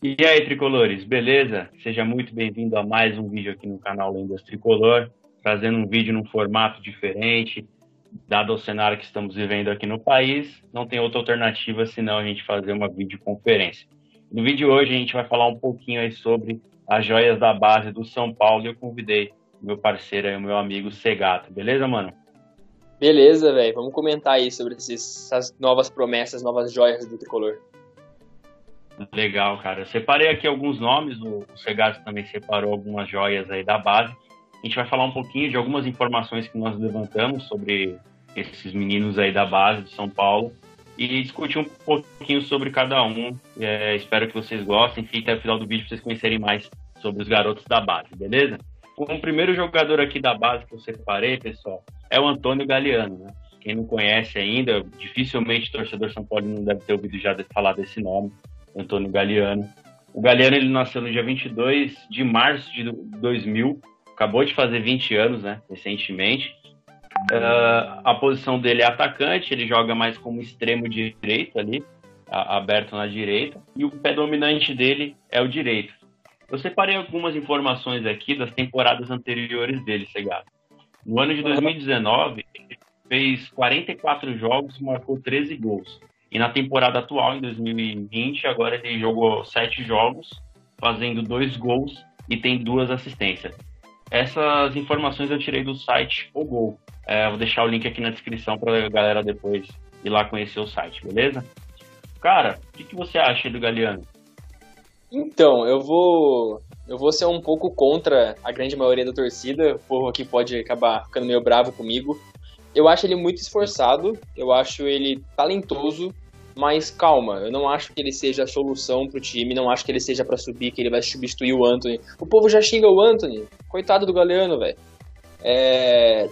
E aí, tricolores, beleza? Seja muito bem-vindo a mais um vídeo aqui no canal Lendas Tricolor, trazendo um vídeo num formato diferente, dado o cenário que estamos vivendo aqui no país, não tem outra alternativa senão a gente fazer uma videoconferência. No vídeo de hoje a gente vai falar um pouquinho sobre as joias da base do São Paulo e eu convidei meu parceiro aí, o meu amigo Segato, beleza, mano? Beleza, velho. Vamos comentar aí sobre essas novas promessas, novas joias do tricolor. Legal, cara. Eu separei aqui alguns nomes, o Segato também separou algumas joias aí da base. A gente vai falar um pouquinho de algumas informações que nós levantamos sobre esses meninos aí da base de São Paulo e discutir um pouquinho sobre cada um. É, espero que vocês gostem. Fique até o final do vídeo para vocês conhecerem mais sobre os garotos da base, beleza? O primeiro jogador aqui da base que eu separei, pessoal, é o Antônio Galeano, né? Quem não conhece ainda, dificilmente o torcedor São Paulo não deve ter ouvido já falar desse nome. Antônio Galeano. O Galeano ele nasceu no dia 22 de março de 2000, acabou de fazer 20 anos, né, recentemente. Uh, a posição dele é atacante, ele joga mais como extremo direito ali, aberto na direita, e o pé dominante dele é o direito. Eu separei algumas informações aqui das temporadas anteriores dele, Segado. No ano de 2019, ele fez 44 jogos marcou 13 gols. E na temporada atual, em 2020, agora ele jogou sete jogos, fazendo dois gols e tem duas assistências. Essas informações eu tirei do site O Gol. É, vou deixar o link aqui na descrição para a galera depois ir lá conhecer o site, beleza? Cara, o que, que você acha do Galeano? Então, eu vou eu vou ser um pouco contra a grande maioria da torcida, o povo aqui pode acabar ficando meio bravo comigo, eu acho ele muito esforçado, eu acho ele talentoso, mas calma, eu não acho que ele seja a solução pro time, não acho que ele seja para subir, que ele vai substituir o Anthony. O povo já xinga o Anthony, coitado do Galeano, velho. É...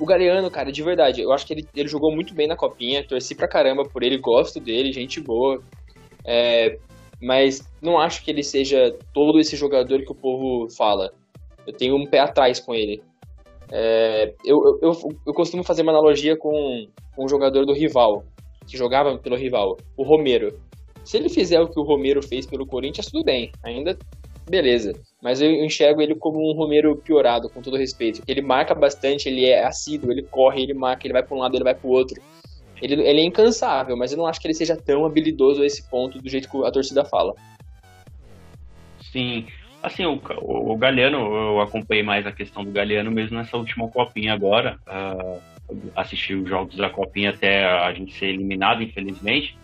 O Galeano, cara, de verdade, eu acho que ele, ele jogou muito bem na copinha, torci pra caramba por ele, gosto dele, gente boa. É... Mas não acho que ele seja todo esse jogador que o povo fala. Eu tenho um pé atrás com ele. É, eu, eu, eu, costumo fazer uma analogia com, um jogador do rival, que jogava pelo rival, o Romero. Se ele fizer o que o Romero fez pelo Corinthians, tudo bem, ainda beleza. Mas eu enxergo ele como um Romero piorado, com todo respeito. Ele marca bastante, ele é assíduo, ele corre, ele marca, ele vai para um lado, ele vai para o outro. Ele, ele é incansável, mas eu não acho que ele seja tão habilidoso a esse ponto do jeito que a torcida fala. Sim, Assim, o, o, o Galeano, eu acompanhei mais a questão do Galeano mesmo nessa última copinha agora. Uh, assisti os jogos da copinha até a gente ser eliminado, infelizmente.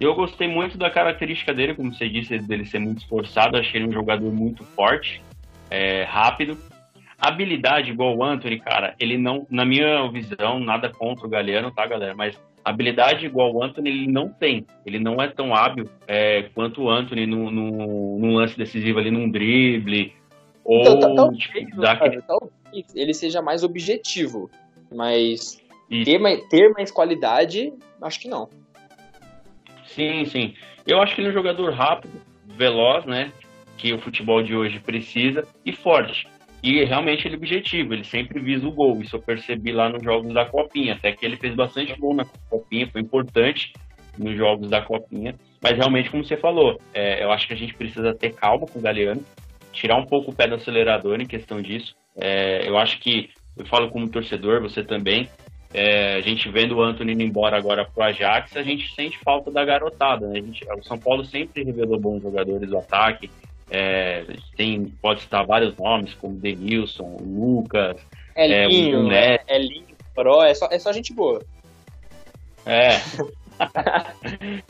Eu gostei muito da característica dele, como você disse, dele ser muito esforçado. Achei ele um jogador muito forte, é, rápido. Habilidade igual o Anthony, cara, ele não, na minha visão, nada contra o Galeano, tá, galera? Mas habilidade igual o Anthony ele não tem. Ele não é tão hábil é, quanto o Anthony num, num, lance decisivo ali, num drible. Ou então, tá, talvez, tipo, aquele... talvez ele seja mais objetivo, mas ter mais, ter mais qualidade, acho que não. Sim, sim. Eu acho que ele é um jogador rápido, veloz, né? Que o futebol de hoje precisa, e forte. E realmente ele é objetivo, ele sempre visa o gol. Isso eu percebi lá nos jogos da Copinha. Até que ele fez bastante gol na Copinha, foi importante nos jogos da Copinha. Mas realmente, como você falou, é, eu acho que a gente precisa ter calma com o Galeano, tirar um pouco o pé do acelerador em questão disso. É, eu acho que, eu falo como torcedor, você também, é, a gente vendo o Anthony indo embora agora pro Ajax, a gente sente falta da garotada. Né? Gente, o São Paulo sempre revelou bons jogadores do ataque, é, tem, pode citar vários nomes, como Denilson, Lucas, Elinho, é, é, Elinho, Pro, é só, é só gente boa. É.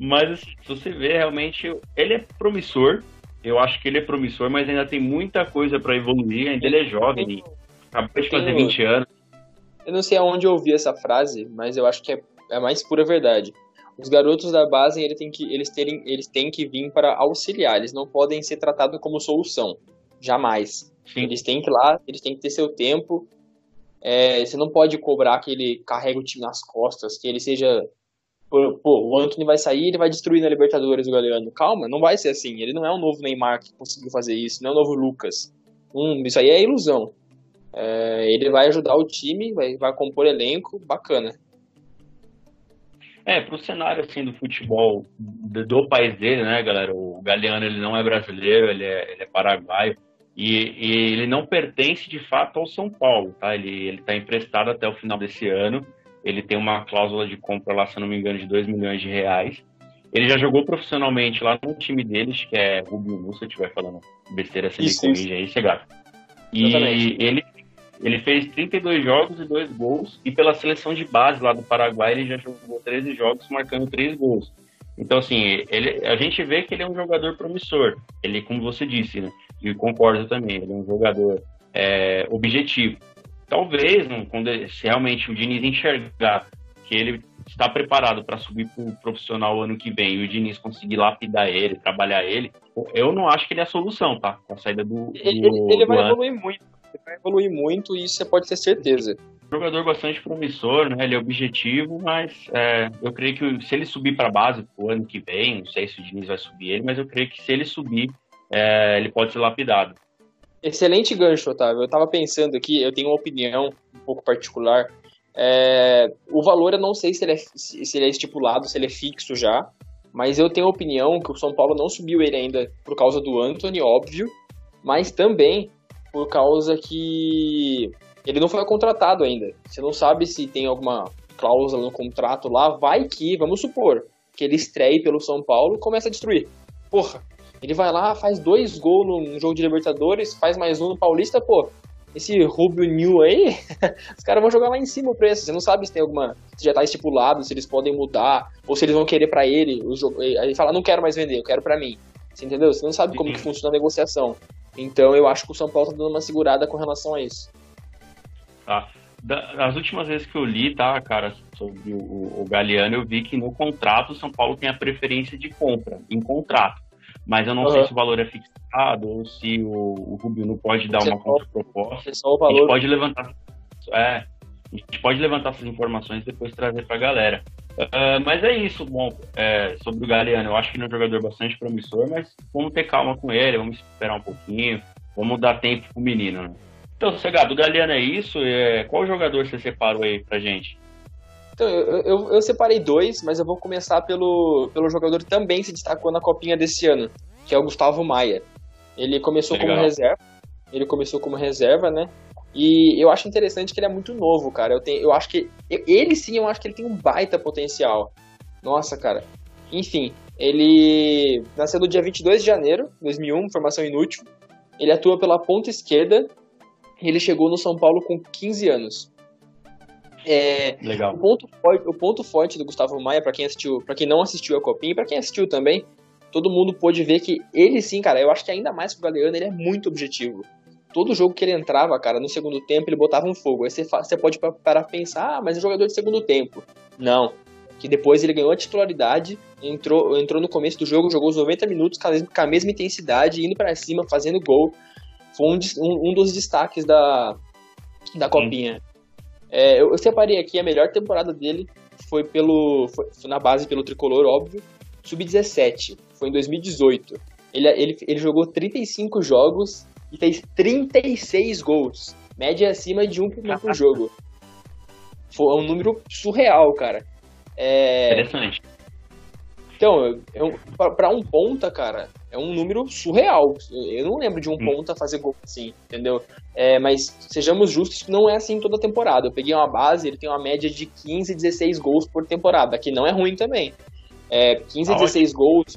mas assim, se você vê, realmente, ele é promissor. Eu acho que ele é promissor, mas ainda tem muita coisa para evoluir. Ainda ele é jovem, acabou de fazer 20 anos. Eu não sei aonde eu ouvi essa frase, mas eu acho que é, é a mais pura verdade. Os garotos da base eles têm que, eles terem, eles têm que vir para auxiliar, eles não podem ser tratados como solução. Jamais. Sim. Eles têm que ir lá, eles têm que ter seu tempo. É, você não pode cobrar que ele carregue o time nas costas, que ele seja. Pô, o Anthony vai sair ele vai destruir na Libertadores o Galeano. Calma, não vai ser assim. Ele não é um novo Neymar que conseguiu fazer isso, não é um novo Lucas. Hum, isso aí é ilusão. É, ele vai ajudar o time, vai, vai compor elenco, bacana. É, pro cenário assim do futebol do, do, país dele, né, galera? O Galeano ele não é brasileiro, ele é, ele é paraguaio e, e, ele não pertence de fato ao São Paulo, tá? Ele ele está emprestado até o final desse ano. Ele tem uma cláusula de compra lá, se não me engano, de 2 milhões de reais. Ele já jogou profissionalmente lá no time deles, que é Rubio se eu estiver falando besteira, você isso, me corrige aí, chegado. E ele ele fez 32 jogos e 2 gols, e pela seleção de base lá do Paraguai ele já jogou 13 jogos, marcando 3 gols. Então, assim, ele, a gente vê que ele é um jogador promissor. Ele, como você disse, né? E concordo também, ele é um jogador é, objetivo. Talvez, né, quando se realmente o Diniz enxergar que ele está preparado para subir para o profissional ano que vem e o Diniz conseguir lapidar ele, trabalhar ele, eu não acho que ele é a solução, tá? Com a saída do. do ele, ele vai evoluir muito ele vai evoluir muito e isso você pode ter certeza. Jogador bastante promissor, né? Ele é objetivo, mas é, eu creio que se ele subir para a base pro ano que vem, não sei se o Diniz vai subir ele, mas eu creio que se ele subir, é, ele pode ser lapidado. Excelente gancho, Otávio. Eu estava pensando aqui, eu tenho uma opinião um pouco particular. É, o valor eu não sei se ele, é, se ele é estipulado, se ele é fixo já, mas eu tenho a opinião que o São Paulo não subiu ele ainda por causa do Anthony, óbvio, mas também por causa que ele não foi contratado ainda. Você não sabe se tem alguma cláusula no contrato lá, vai que, vamos supor, que ele estreie pelo São Paulo e começa a destruir. Porra, ele vai lá, faz dois gols num jogo de Libertadores, faz mais um no Paulista, pô. Esse Rubio New aí, os caras vão jogar lá em cima o preço. Você não sabe se tem alguma. Se já tá estipulado, se eles podem mudar, ou se eles vão querer para ele. O jogo, aí ele fala, não quero mais vender, eu quero para mim. Você entendeu? Você não sabe como que funciona a negociação. Então eu acho que o São Paulo tá dando uma segurada com relação a isso. Tá. Das últimas vezes que eu li, tá, cara, sobre o, o Galeano, eu vi que no contrato o São Paulo tem a preferência de compra, em contrato. Mas eu não uhum. sei se o valor é fixado ou se o, o Rubio não pode dar uma contraproposta. valor. A gente pode levantar. É, a gente pode levantar essas informações e depois trazer pra galera. Uh, mas é isso, bom, é, sobre o Galeano, eu acho que ele é um jogador bastante promissor, mas vamos ter calma com ele, vamos esperar um pouquinho, vamos dar tempo pro menino, né? Então, Cegado, o Galeano é isso, é, qual jogador você separou aí pra gente? Então, eu, eu, eu, separei dois, mas eu vou começar pelo, pelo jogador que também se destacou na copinha desse ano, que é o Gustavo Maia. Ele começou Legal. como reserva, ele começou como reserva, né? E eu acho interessante que ele é muito novo, cara. Eu, tenho, eu acho que. Ele sim, eu acho que ele tem um baita potencial. Nossa, cara. Enfim, ele nasceu no dia 22 de janeiro de 2001, formação inútil. Ele atua pela ponta esquerda. E ele chegou no São Paulo com 15 anos. É, Legal. O ponto, forte, o ponto forte do Gustavo Maia, para quem assistiu, para quem não assistiu a Copinha e para quem assistiu também, todo mundo pôde ver que ele sim, cara, eu acho que ainda mais que o Galeano, ele é muito objetivo todo jogo que ele entrava, cara, no segundo tempo, ele botava um fogo. Aí você, você pode parar pensar, ah, mas é jogador de segundo tempo. Não. Que depois ele ganhou a titularidade, entrou, entrou no começo do jogo, jogou os 90 minutos com a mesma, intensidade, indo para cima, fazendo gol. Foi um, um, um, dos destaques da, da Copinha. É, eu, eu, separei aqui a melhor temporada dele, foi pelo foi, foi na base pelo Tricolor, óbvio, sub-17, foi em 2018. Ele, ele, ele jogou 35 jogos e fez 36 gols. Média acima de um por jogo. Foi um número surreal, cara. É... Interessante. Então, para um ponta, cara, é um número surreal. Eu não lembro de um hum. ponta fazer gol assim, entendeu? É, mas sejamos justos que não é assim toda temporada. Eu peguei uma base, ele tem uma média de 15, 16 gols por temporada, que não é ruim também. É, 15, ah, 16 gols,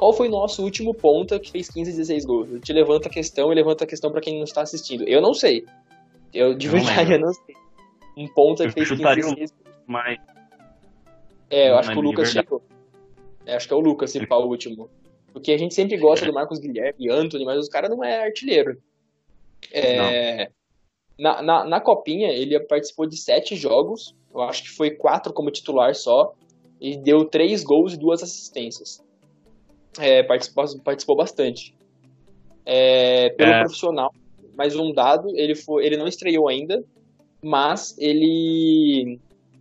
qual foi nosso último ponta que fez 15, 16 gols? Eu te levanto a questão e levanto a questão para quem não está assistindo. Eu não sei. Eu, de verdade, eu não sei. Um ponta que fez 15, 16 gols. Mas... É, eu acho que o Lucas chegou. É, acho que é o Lucas, se o último. Porque a gente sempre gosta do Marcos Guilherme e Anthony, mas os caras não é artilheiro. É, na, na, na, Copinha, ele participou de sete jogos. Eu acho que foi quatro como titular só. E deu três gols e duas assistências é, participou, participou bastante. É, pelo é. profissional, mais um dado, ele, foi, ele não estreou ainda, mas ele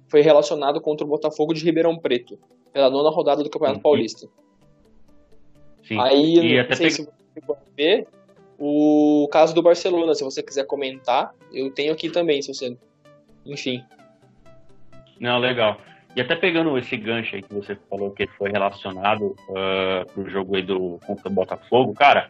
foi relacionado contra o Botafogo de Ribeirão Preto, pela nona rodada do Campeonato uhum. Paulista. Sim. Aí, e não sei se você pode ver, o caso do Barcelona, se você quiser comentar, eu tenho aqui também, se você... Enfim. Não, legal. E até pegando esse gancho aí que você falou que foi relacionado uh, pro jogo aí do contra o Botafogo, cara,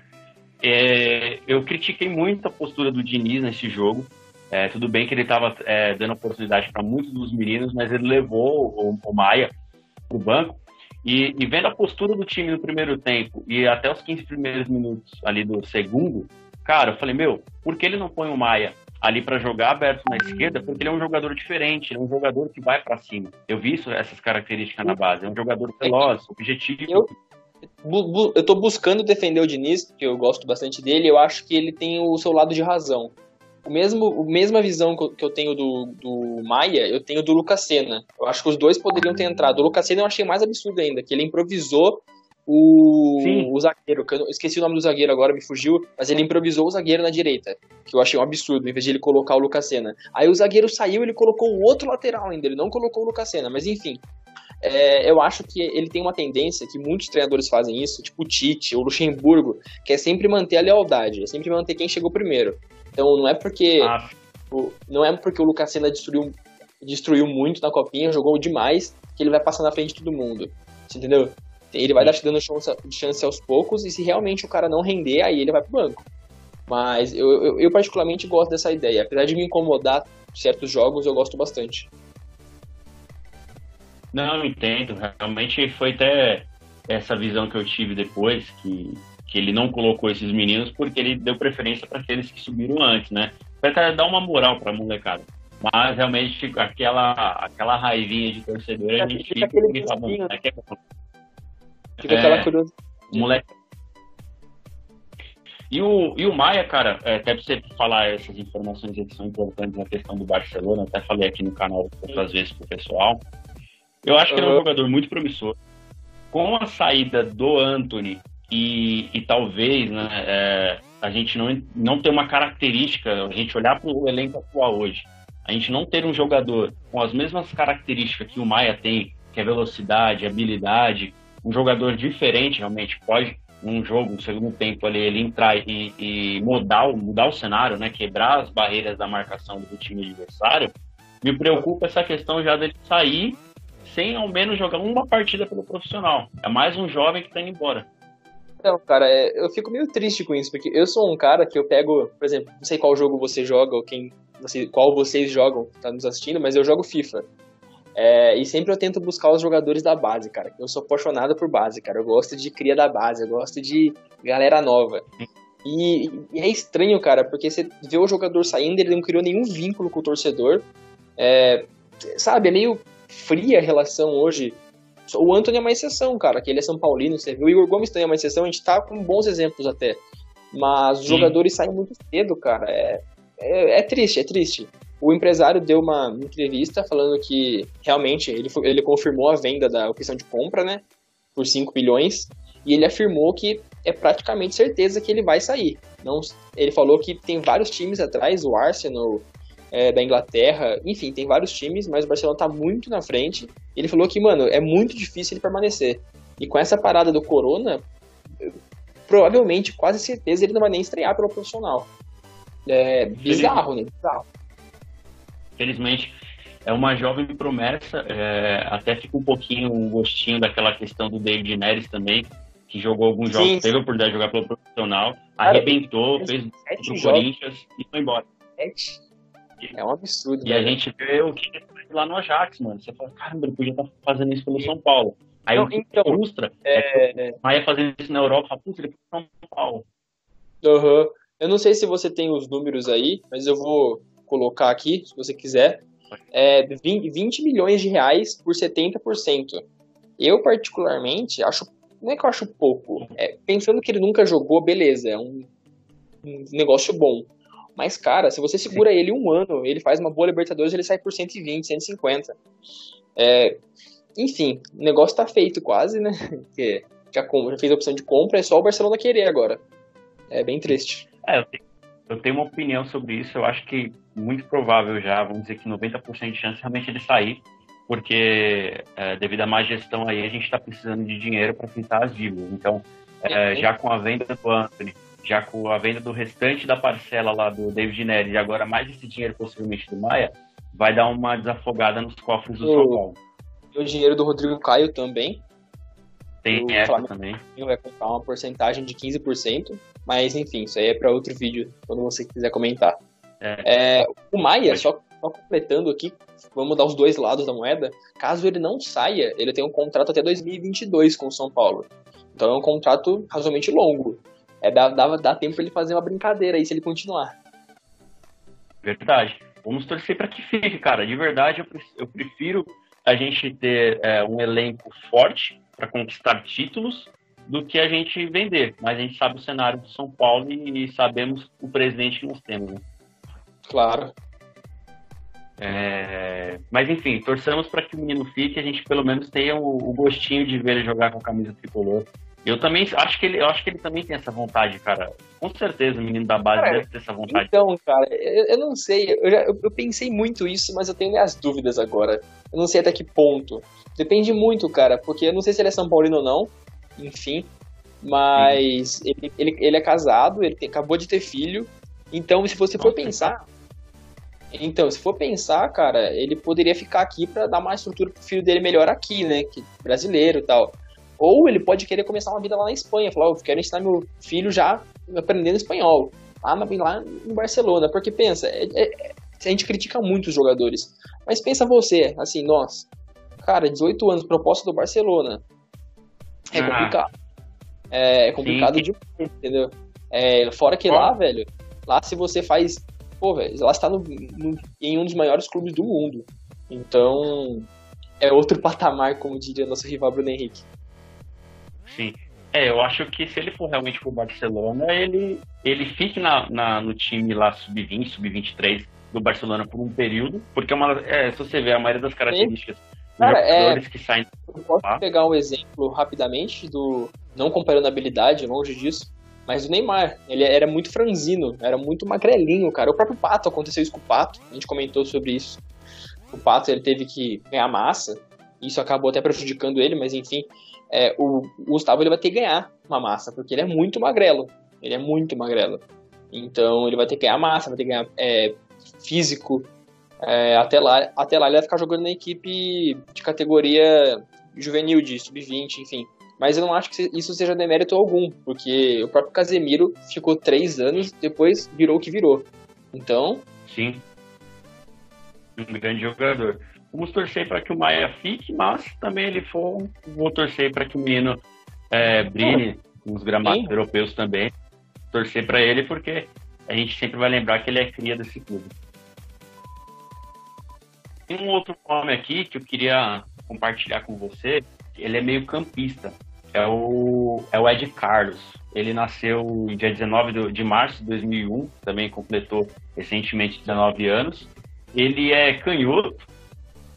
é, eu critiquei muito a postura do Diniz nesse jogo. É, tudo bem que ele estava é, dando oportunidade para muitos dos meninos, mas ele levou o, o Maia para o banco. E, e, vendo a postura do time no primeiro tempo e até os 15 primeiros minutos ali do segundo, cara, eu falei, meu, por que ele não põe o Maia ali para jogar aberto na esquerda? Porque ele é um jogador diferente, ele é um jogador que vai para cima. Eu vi isso, essas características na base. É um jogador veloz, objetivo. Eu, eu tô buscando defender o Diniz, porque eu gosto bastante dele, eu acho que ele tem o seu lado de razão. O mesmo, a mesma visão que eu tenho do, do Maia, eu tenho do Lucasena. Eu acho que os dois poderiam ter entrado. O Lucasena eu achei mais absurdo ainda, que ele improvisou o, o zagueiro, que eu esqueci o nome do zagueiro agora, me fugiu, mas ele improvisou o zagueiro na direita, que eu achei um absurdo, em vez de ele colocar o Lucasena. Aí o zagueiro saiu ele colocou o outro lateral ainda, ele não colocou o Lucasena, mas enfim. É, eu acho que ele tem uma tendência que muitos treinadores fazem isso, tipo o Tite, o Luxemburgo, que é sempre manter a lealdade, é sempre manter quem chegou primeiro. Então não é porque ah. o, não é porque o Lucasena destruiu, destruiu muito na copinha, jogou demais, que ele vai passar na frente de todo mundo. Você entendeu? Ele vai dar te dando chance, chance aos poucos, e se realmente o cara não render, aí ele vai pro banco. Mas eu, eu, eu particularmente gosto dessa ideia. Apesar de me incomodar certos jogos, eu gosto bastante. Não, entendo. Realmente foi até essa visão que eu tive depois, que, que ele não colocou esses meninos porque ele deu preferência para aqueles que subiram antes, né? Para dar uma moral para a molecada. Mas realmente aquela, aquela raivinha de torcedor a gente fica. Fica, né? Fica é, aquela curiosidade. Moleque. E o, e o Maia, cara, é, até pra você falar essas informações que são importantes na questão do Barcelona, até falei aqui no canal outras vezes pro pessoal. Eu acho que uhum. ele é um jogador muito promissor. Com a saída do Anthony e, e talvez né, é, a gente não, não ter uma característica, a gente olhar para o elenco atual hoje, a gente não ter um jogador com as mesmas características que o Maia tem, que é velocidade, habilidade, um jogador diferente realmente pode num jogo, no segundo tempo ali, ele entrar e, e mudar, mudar o cenário, né, quebrar as barreiras da marcação do time adversário, me preocupa essa questão já dele sair sem ao menos jogar uma partida pelo profissional. É mais um jovem que tá indo embora. Então, cara, é, eu fico meio triste com isso, porque eu sou um cara que eu pego, por exemplo, não sei qual jogo você joga ou quem, qual vocês jogam, tá nos assistindo, mas eu jogo FIFA. É, e sempre eu tento buscar os jogadores da base, cara. Eu sou apaixonado por base, cara. Eu gosto de cria da base, eu gosto de galera nova. E, e, é estranho, cara, porque você vê o jogador saindo, ele não criou nenhum vínculo com o torcedor. É, sabe, é meio fria a relação hoje. O Anthony é uma exceção, cara, que ele é São Paulino, você viu. O Igor Gomes também é uma exceção, a gente tá com bons exemplos até. Mas os Sim. jogadores saem muito cedo, cara. É, é, é, triste, é triste. O empresário deu uma entrevista falando que realmente ele, ele confirmou a venda da opção de compra, né? Por 5 bilhões. E ele afirmou que é praticamente certeza que ele vai sair. Não, ele falou que tem vários times atrás, o Arsenal, é, da Inglaterra, enfim, tem vários times, mas o Barcelona tá muito na frente. Ele falou que, mano, é muito difícil ele permanecer. E com essa parada do Corona, provavelmente, quase certeza, ele não vai nem estrear pelo profissional. É bizarro, né? Bizarro. Felizmente, é uma jovem promessa. É, até fica um pouquinho um gostinho daquela questão do David Neres também, que jogou alguns jogos, sim, teve a oportunidade de jogar pelo profissional, Cara, arrebentou, fez pro Corinthians e foi embora. Sete é um absurdo. E a gente vê o que lá no Ajax, mano. Você fala, caramba, ele podia estar tá fazendo isso pelo São Paulo. Aí não, o que então, frustra é, é Maia fazendo isso na Europa, putz, ele foi São Paulo. Uhum. Eu não sei se você tem os números aí, mas eu vou colocar aqui, se você quiser. É 20, 20 milhões de reais por 70%. Eu, particularmente, acho. Não é que eu acho pouco. É, pensando que ele nunca jogou, beleza, é um, um negócio bom. Mas, cara, se você segura ele um ano, ele faz uma boa Libertadores, ele sai por 120, 150. É, enfim, o negócio tá feito quase, né? Porque já, já fez a opção de compra, é só o Barcelona querer agora. É bem triste. É, eu tenho, eu tenho uma opinião sobre isso. Eu acho que muito provável já, vamos dizer que 90% de chance realmente ele sair, porque é, devido à má gestão aí, a gente está precisando de dinheiro para quitar as dívidas. Então, é, já com a venda do Anthony, já com a venda do restante da parcela lá do David Neres e agora mais esse dinheiro possivelmente do Maia, vai dar uma desafogada nos cofres do São Paulo. o dinheiro do Rodrigo Caio também. Tem o essa Flamengo também. Vai comprar uma porcentagem de 15%, mas enfim, isso aí é para outro vídeo, quando você quiser comentar. É. É, o Maia, só, só completando aqui, vamos dar os dois lados da moeda. Caso ele não saia, ele tem um contrato até 2022 com o São Paulo. Então é um contrato razoavelmente longo. É, dá, dá, dá tempo pra ele fazer uma brincadeira aí se ele continuar. Verdade. Vamos torcer para que fique, cara. De verdade, eu prefiro a gente ter é, um elenco forte para conquistar títulos do que a gente vender. Mas a gente sabe o cenário do São Paulo e, sabemos o presidente que nós temos. Né? Claro. É... Mas enfim, torçamos para que o menino fique e a gente pelo menos tenha o, o, gostinho de ver ele jogar com a camisa tricolor. Eu também acho que ele, acho que ele também tem essa vontade, cara. Com certeza o menino da base cara, deve ter essa vontade. Então, cara, eu, eu não sei. Eu, já, eu, eu, pensei muito isso, mas eu tenho minhas dúvidas agora. Eu não sei até que ponto. Depende muito, cara, porque eu não sei se ele é São Paulino ou não. Enfim. Mas ele, ele, ele é casado, ele tem, acabou de ter filho. Então, se você for pensar, então, se for pensar, cara, ele poderia ficar aqui para dar mais estrutura pro filho dele melhor aqui, né? Que brasileiro e tal. Ou ele pode querer começar uma vida lá na Espanha, falar, oh, eu quero ensinar meu filho já aprendendo espanhol. Lá, lá em Barcelona. Porque pensa, é, é, a gente critica muito os jogadores. Mas pensa você, assim, nós. Cara, 18 anos, proposta do Barcelona. É ah. complicado. É, é complicado Sim. demais, entendeu? É, fora que lá, velho, lá se você faz pô, velho, ela está no, no, em um dos maiores clubes do mundo. Então, é outro patamar, como diria nosso rival Bruno Henrique. Sim. É, eu acho que se ele for realmente pro Barcelona, ele, ele fique na, na no time lá sub-20, sub-23 do Barcelona por um período, porque é uma, é, se você ver a maioria das características Cara, é, que saem. Eu posso pegar um exemplo rapidamente do. Não comparando a habilidade, longe disso, mas o Neymar, ele era muito franzino, era muito magrelinho, cara. O próprio Pato, aconteceu isso com o Pato, a gente comentou sobre isso. O Pato, ele teve que ganhar massa, isso acabou até prejudicando ele, mas enfim, é, o, Gustavo ele vai ter que ganhar uma massa, porque ele é muito magrelo, ele é muito magrelo. Então ele vai ter que ganhar massa, vai ter que ganhar é, físico, é, até, lá, até lá ele vai ficar jogando na equipe de categoria juvenil, de sub-20, enfim. Mas eu não acho que isso seja demérito algum, porque o próprio Casemiro ficou três anos, depois virou o que virou. Então. Sim. Um grande jogador. Vamos torcer para que o Maia fique, mas também ele for, vou torcer para que o menino é, brilhe nos gramados Sim. europeus também. Torcer para ele, porque a gente sempre vai lembrar que ele é cria desse clube. Tem um outro nome aqui que eu queria compartilhar com você. Ele é meio campista é o, é o Ed Carlos. Ele nasceu dia 19 de março de 2001, também completou recentemente 19 anos. Ele é canhoto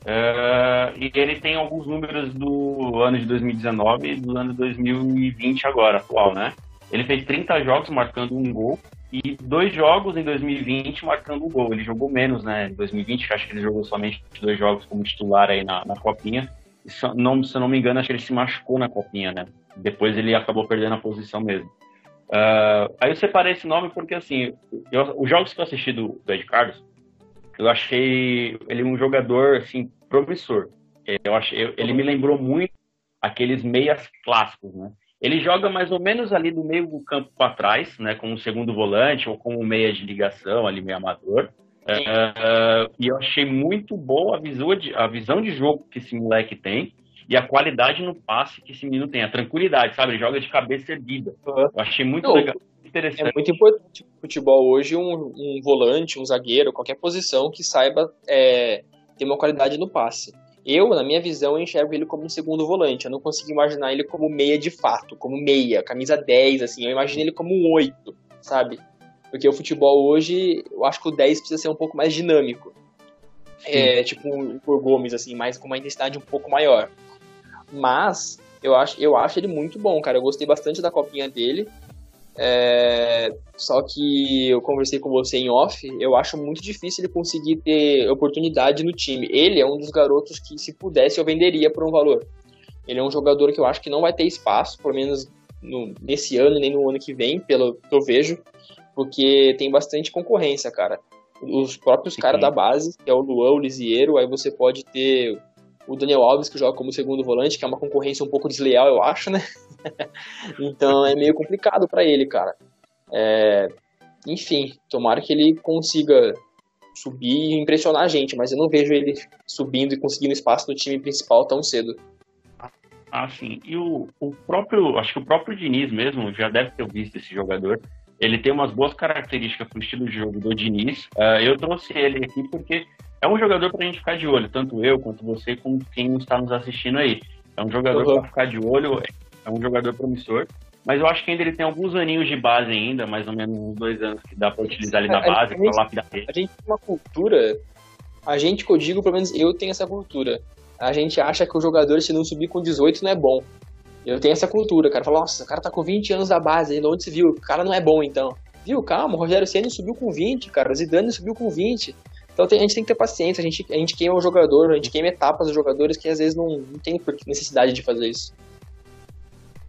uh, e ele tem alguns números do ano de 2019 e do ano de 2020 agora, atual, né? Ele fez 30 jogos marcando um gol e dois jogos em 2020 marcando um gol. Ele jogou menos, né? Em 2020, acho que ele jogou somente dois jogos como titular aí na, na Copinha se, não, se eu não me engano, acho que ele se machucou na copinha, né? Depois ele acabou perdendo a posição mesmo. Uh, aí eu separei esse nome porque, assim, eu, os jogos que eu assisti do, do Ed Carlos, eu achei ele um jogador, assim, promissor. Eu achei, eu, ele me lembrou muito aqueles meias clássicos, né? Ele joga mais ou menos ali do meio do campo para trás, né? Como segundo volante ou como meia de ligação, ali meio amador. Uh, e eu achei muito boa a visão, de, a visão de jogo que esse moleque tem e a qualidade no passe que esse menino tem, a tranquilidade, sabe? Ele joga de cabeça erguida. Eu achei muito Não, legal. Interessante. É muito importante no futebol hoje um, um, volante, um zagueiro, qualquer posição que saiba é, ter uma qualidade no passe. Eu, na minha visão, enxergo ele como um segundo volante. Eu não consigo imaginar ele como meia de fato, como meia, camisa 10, assim. Eu imagino ele como um 8, sabe? Porque o futebol hoje, eu acho que o 10 precisa ser um pouco mais dinâmico. É, tipo o Igor Gomes, assim, mais com uma intensidade um pouco maior. Mas eu acho, eu acho ele muito bom, cara. Eu gostei bastante da copinha dele. É, só que eu conversei com você em off, eu acho muito difícil ele conseguir ter oportunidade no time. Ele é um dos garotos que, se pudesse, eu venderia por um valor. Ele é um jogador que eu acho que não vai ter espaço, pelo menos no, nesse ano nem no ano que vem, pelo que eu vejo porque tem bastante concorrência, cara. Os próprios caras da base, que é o Luan, o Lisieiro, aí você pode ter o Daniel Alves, que joga como segundo volante, que é uma concorrência um pouco desleal, eu acho, né? então é meio complicado para ele, cara. É... Enfim, tomara que ele consiga subir e impressionar a gente, mas eu não vejo ele subindo e conseguindo espaço no time principal tão cedo. Ah, sim. E o, o próprio, acho que o próprio Diniz mesmo já deve ter visto esse jogador. Ele tem umas boas características para o estilo de jogo do Diniz. Uh, eu trouxe ele aqui porque é um jogador para a gente ficar de olho, tanto eu quanto você, como quem está nos assistindo aí. É um jogador uhum. para ficar de olho, é um jogador promissor. Mas eu acho que ainda ele tem alguns aninhos de base ainda, mais ou menos uns dois anos que dá para utilizar ali na base, para lapidar ele. A gente tem uma cultura, a gente que eu digo, pelo menos eu tenho essa cultura. A gente acha que o jogador, se não subir com 18, não é bom. Eu tenho essa cultura, cara. Fala, nossa, o cara tá com 20 anos da base, ainda onde se viu? O cara não é bom, então. Viu? Calma, o Rogério Senna subiu com 20, cara. O Zidane subiu com 20. Então a gente tem que ter paciência, a gente, a gente queima o jogador, a gente queima etapas dos jogadores que às vezes não, não tem necessidade de fazer isso.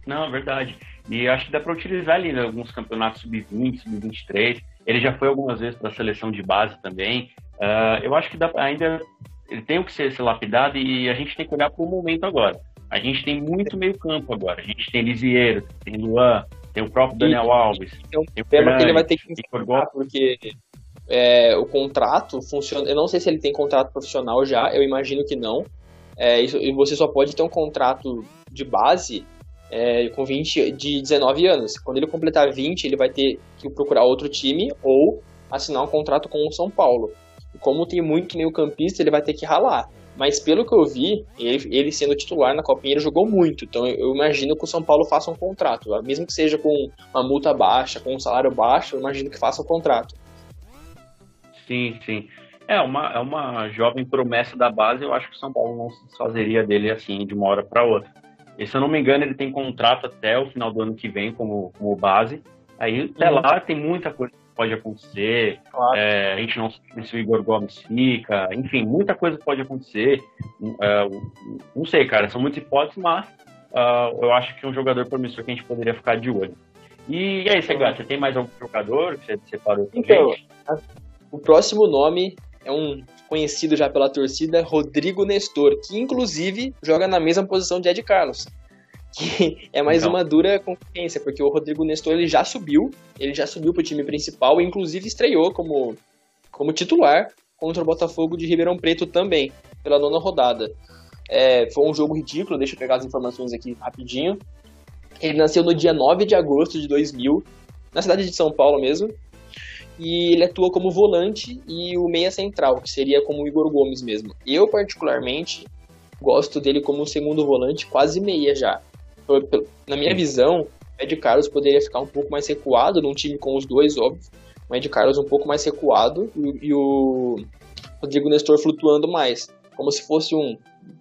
Não, é verdade. E acho que dá para utilizar ali né, alguns campeonatos sub-20, sub-23. Ele já foi algumas vezes para a seleção de base também. Uh, eu acho que dá, ainda ele tem o que ser, ser lapidado e a gente tem que olhar para o momento agora. A gente tem muito meio campo agora. A gente tem Lisieiro, tem Luan, tem o próprio Daniel Alves. Tem um tem tema que ele vai ter que encontrar, porque é, o contrato funciona. Eu não sei se ele tem contrato profissional já, eu imagino que não. É, isso, e você só pode ter um contrato de base é, com 20 de 19 anos. Quando ele completar 20, ele vai ter que procurar outro time ou assinar um contrato com o São Paulo. E como tem muito meio-campista, ele vai ter que ralar. Mas pelo que eu vi, ele, ele, sendo titular na Copinha, ele jogou muito. Então eu imagino que o São Paulo faça um contrato. Mesmo que seja com uma multa baixa, com um salário baixo, eu imagino que faça um contrato. Sim, sim. É uma, é uma jovem promessa da base, eu acho que o São Paulo não se desfazeria dele assim de uma hora para outra. E se eu não me engano, ele tem contrato até o final do ano que vem como, como base. Aí até uhum. lá tem muita coisa que pode acontecer. Claro. É, a gente não sabe se o Igor Gomes fica, enfim, muita coisa pode acontecer. É, não sei, cara, são muitas hipóteses, mas uh, eu acho que é um jogador promissor que a gente poderia ficar de olho. E, e aí, você, você tem mais algum jogador que você separou então, gente? O próximo nome é um conhecido já pela torcida, Rodrigo Nestor, que inclusive joga na mesma posição de Ed Carlos. Que é mais então. uma dura concorrência, porque o Rodrigo Nestor ele já subiu, ele já subiu para o time principal e inclusive estreou como, como titular contra o Botafogo de Ribeirão Preto também, pela nona rodada. É, foi um jogo ridículo, deixa eu pegar as informações aqui rapidinho. Ele nasceu no dia 9 de agosto de 2000, na cidade de São Paulo mesmo, e ele atua como volante e o meia central, que seria como o Igor Gomes mesmo. Eu, particularmente, gosto dele como segundo volante, quase meia já. Na minha visão, o Ed Carlos poderia ficar um pouco mais recuado num time com os dois, óbvio. O Ed Carlos um pouco mais recuado e, e o Rodrigo Nestor flutuando mais. Como se fosse um.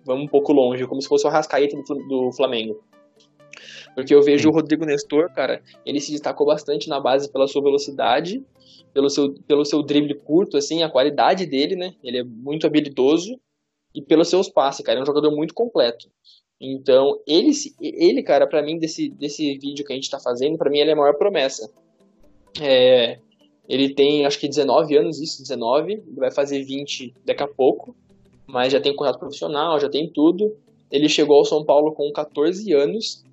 Vamos um pouco longe, como se fosse o Arrascaeta do Flamengo. Porque eu vejo Sim. o Rodrigo Nestor, cara, ele se destacou bastante na base pela sua velocidade pelo seu, pelo seu drible curto, assim, a qualidade dele, né? Ele é muito habilidoso e pelos seus passes, cara. É um jogador muito completo. Então, ele, ele cara, para mim, desse, desse vídeo que a gente tá fazendo, para mim ele é a maior promessa. É, ele tem, acho que 19 anos, isso, 19, vai fazer 20 daqui a pouco, mas já tem contrato profissional, já tem tudo. Ele chegou ao São Paulo com 14 anos,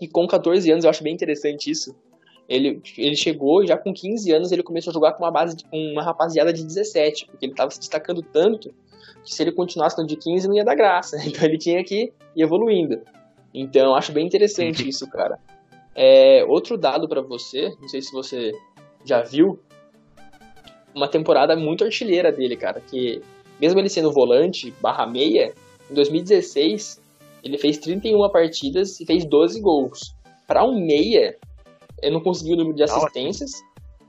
e com 14 anos eu acho bem interessante isso, ele, ele chegou e já com 15 anos ele começou a jogar com uma base com uma rapaziada de 17, porque ele estava se destacando tanto que se ele continuasse no de 15 não ia dar graça. Então ele tinha que ir evoluindo. Então acho bem interessante isso, cara. É, outro dado para você, não sei se você já viu, uma temporada muito artilheira dele, cara, que mesmo ele sendo volante barra meia, em 2016 ele fez 31 partidas e fez 12 gols. Para um meia, eu não consegui o número de assistências,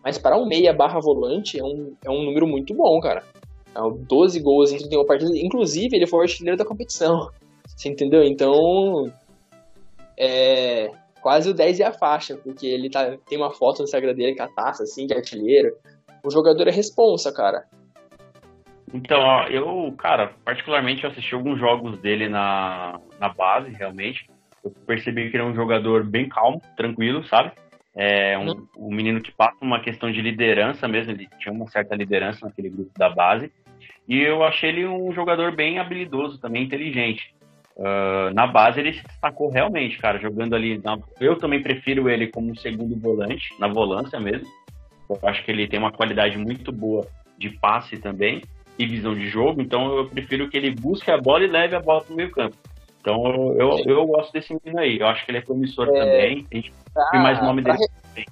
mas para um meia barra volante é um, é um número muito bom, cara. É 12 gols em 31 partidas. Inclusive, ele foi o artilheiro da competição. Você entendeu? Então, é quase o 10 e a faixa, porque ele tá, tem uma foto no Instagram dele com a taça, assim, de artilheiro. O jogador é responsa, cara. Então, ó, eu, cara, particularmente eu assisti alguns jogos dele na, na base, realmente. Eu percebi que ele é um jogador bem calmo, tranquilo, sabe? É um, uhum. um menino que passa uma questão de liderança mesmo, ele tinha uma certa liderança naquele grupo da base. E eu achei ele um jogador bem habilidoso, também inteligente. Uh, na base ele se destacou realmente, cara, jogando ali. Na... Eu também prefiro ele como segundo volante, na volância mesmo. Eu acho que ele tem uma qualidade muito boa de passe também e visão de jogo, então eu prefiro que ele busque a bola e leve a bola para o meio campo. Então eu, eu, eu, gosto desse menino aí. Eu acho que ele é promissor é... também. A gente tem mais nome dele. Re...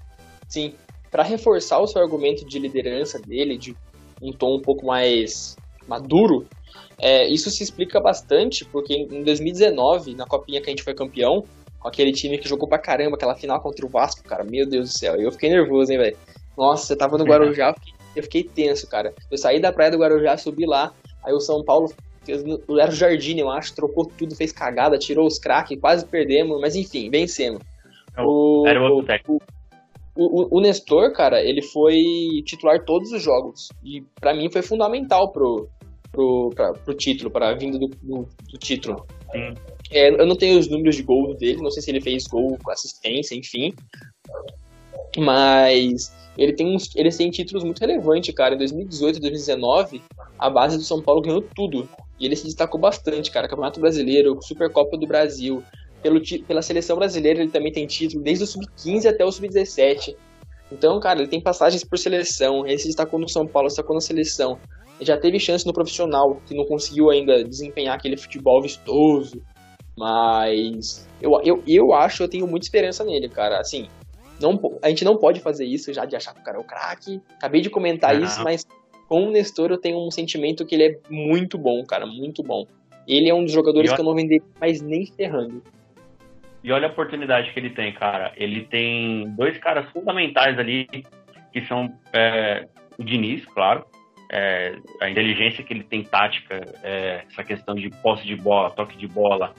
Sim. Para reforçar o seu argumento de liderança dele, de um tom um pouco mais maduro, é, isso se explica bastante porque em 2019, na copinha que a gente foi campeão, com aquele time que jogou pra caramba, aquela final contra o Vasco, cara, meu Deus do céu, eu fiquei nervoso, hein, velho. Nossa, você tava no Guarujá, eu fiquei tenso, cara. Eu saí da praia do Guarujá, subi lá, aí o São Paulo era o Jardim, eu acho, trocou tudo, fez cagada, tirou os craques, quase perdemos, mas enfim, vencemos. É o, era o outro técnico. O, o, o, Nestor, cara, ele foi titular todos os jogos. E para mim foi fundamental pro, pro, pra, pro título, para a vinda do, do, do título. É, eu não tenho os números de gol dele, não sei se ele fez gol com assistência, enfim. Mas ele tem, uns, ele tem títulos muito relevantes, cara. Em 2018 e 2019, a base do São Paulo ganhou tudo. E ele se destacou bastante, cara. Campeonato Brasileiro, Supercopa do Brasil. Pelo, pela seleção brasileira, ele também tem título desde o Sub-15 até o Sub-17. Então, cara, ele tem passagens por seleção. Ele se destacou no São Paulo, se destacou na seleção. Ele já teve chance no profissional, que não conseguiu ainda desempenhar aquele futebol vistoso. Mas eu, eu, eu acho, eu tenho muita esperança nele, cara. Assim, não, a gente não pode fazer isso já de achar que o cara é o craque. Acabei de comentar isso, mas com o Nestor eu tenho um sentimento que ele é muito bom, cara, muito bom. Ele é um dos jogadores olha... que eu não venderia mais nem ferrando. E olha a oportunidade que ele tem, cara. Ele tem dois caras fundamentais ali, que são é, o Diniz, claro, é, a inteligência que ele tem tática, é, essa questão de posse de bola, toque de bola,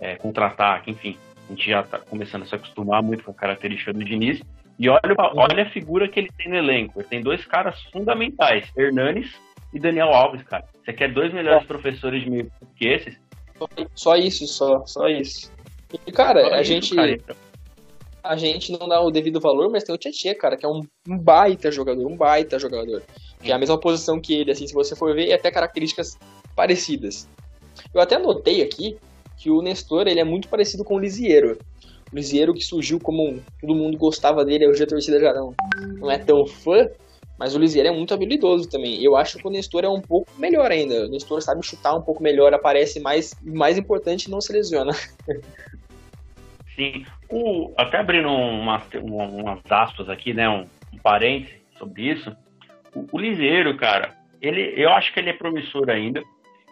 é, contra-ataque, enfim. A gente já está começando a se acostumar muito com a característica do Diniz. E olha, olha a figura que ele tem no elenco. Ele tem dois caras fundamentais, Hernanes e Daniel Alves, cara. Você quer dois melhores é. professores de meio que esses? Só isso, só, só isso. E, cara, só a isso, gente. A gente não dá o devido valor, mas tem o Tietchan, cara, que é um, um baita jogador, um baita jogador. Que é a mesma posição que ele, assim, se você for ver, e até características parecidas. Eu até anotei aqui que o Nestor ele é muito parecido com o Lisieiro. O Lisieiro que surgiu como todo mundo gostava dele, hoje a torcida já não, não é tão fã, mas o Lisieiro é muito habilidoso também. Eu acho que o Nestor é um pouco melhor ainda. O Nestor sabe chutar um pouco melhor, aparece mais, mais importante, não se lesiona. Sim. O, até abrindo umas, umas aspas aqui, né, um, um parênteses sobre isso. O, o Lisieiro, cara, ele, eu acho que ele é promissor ainda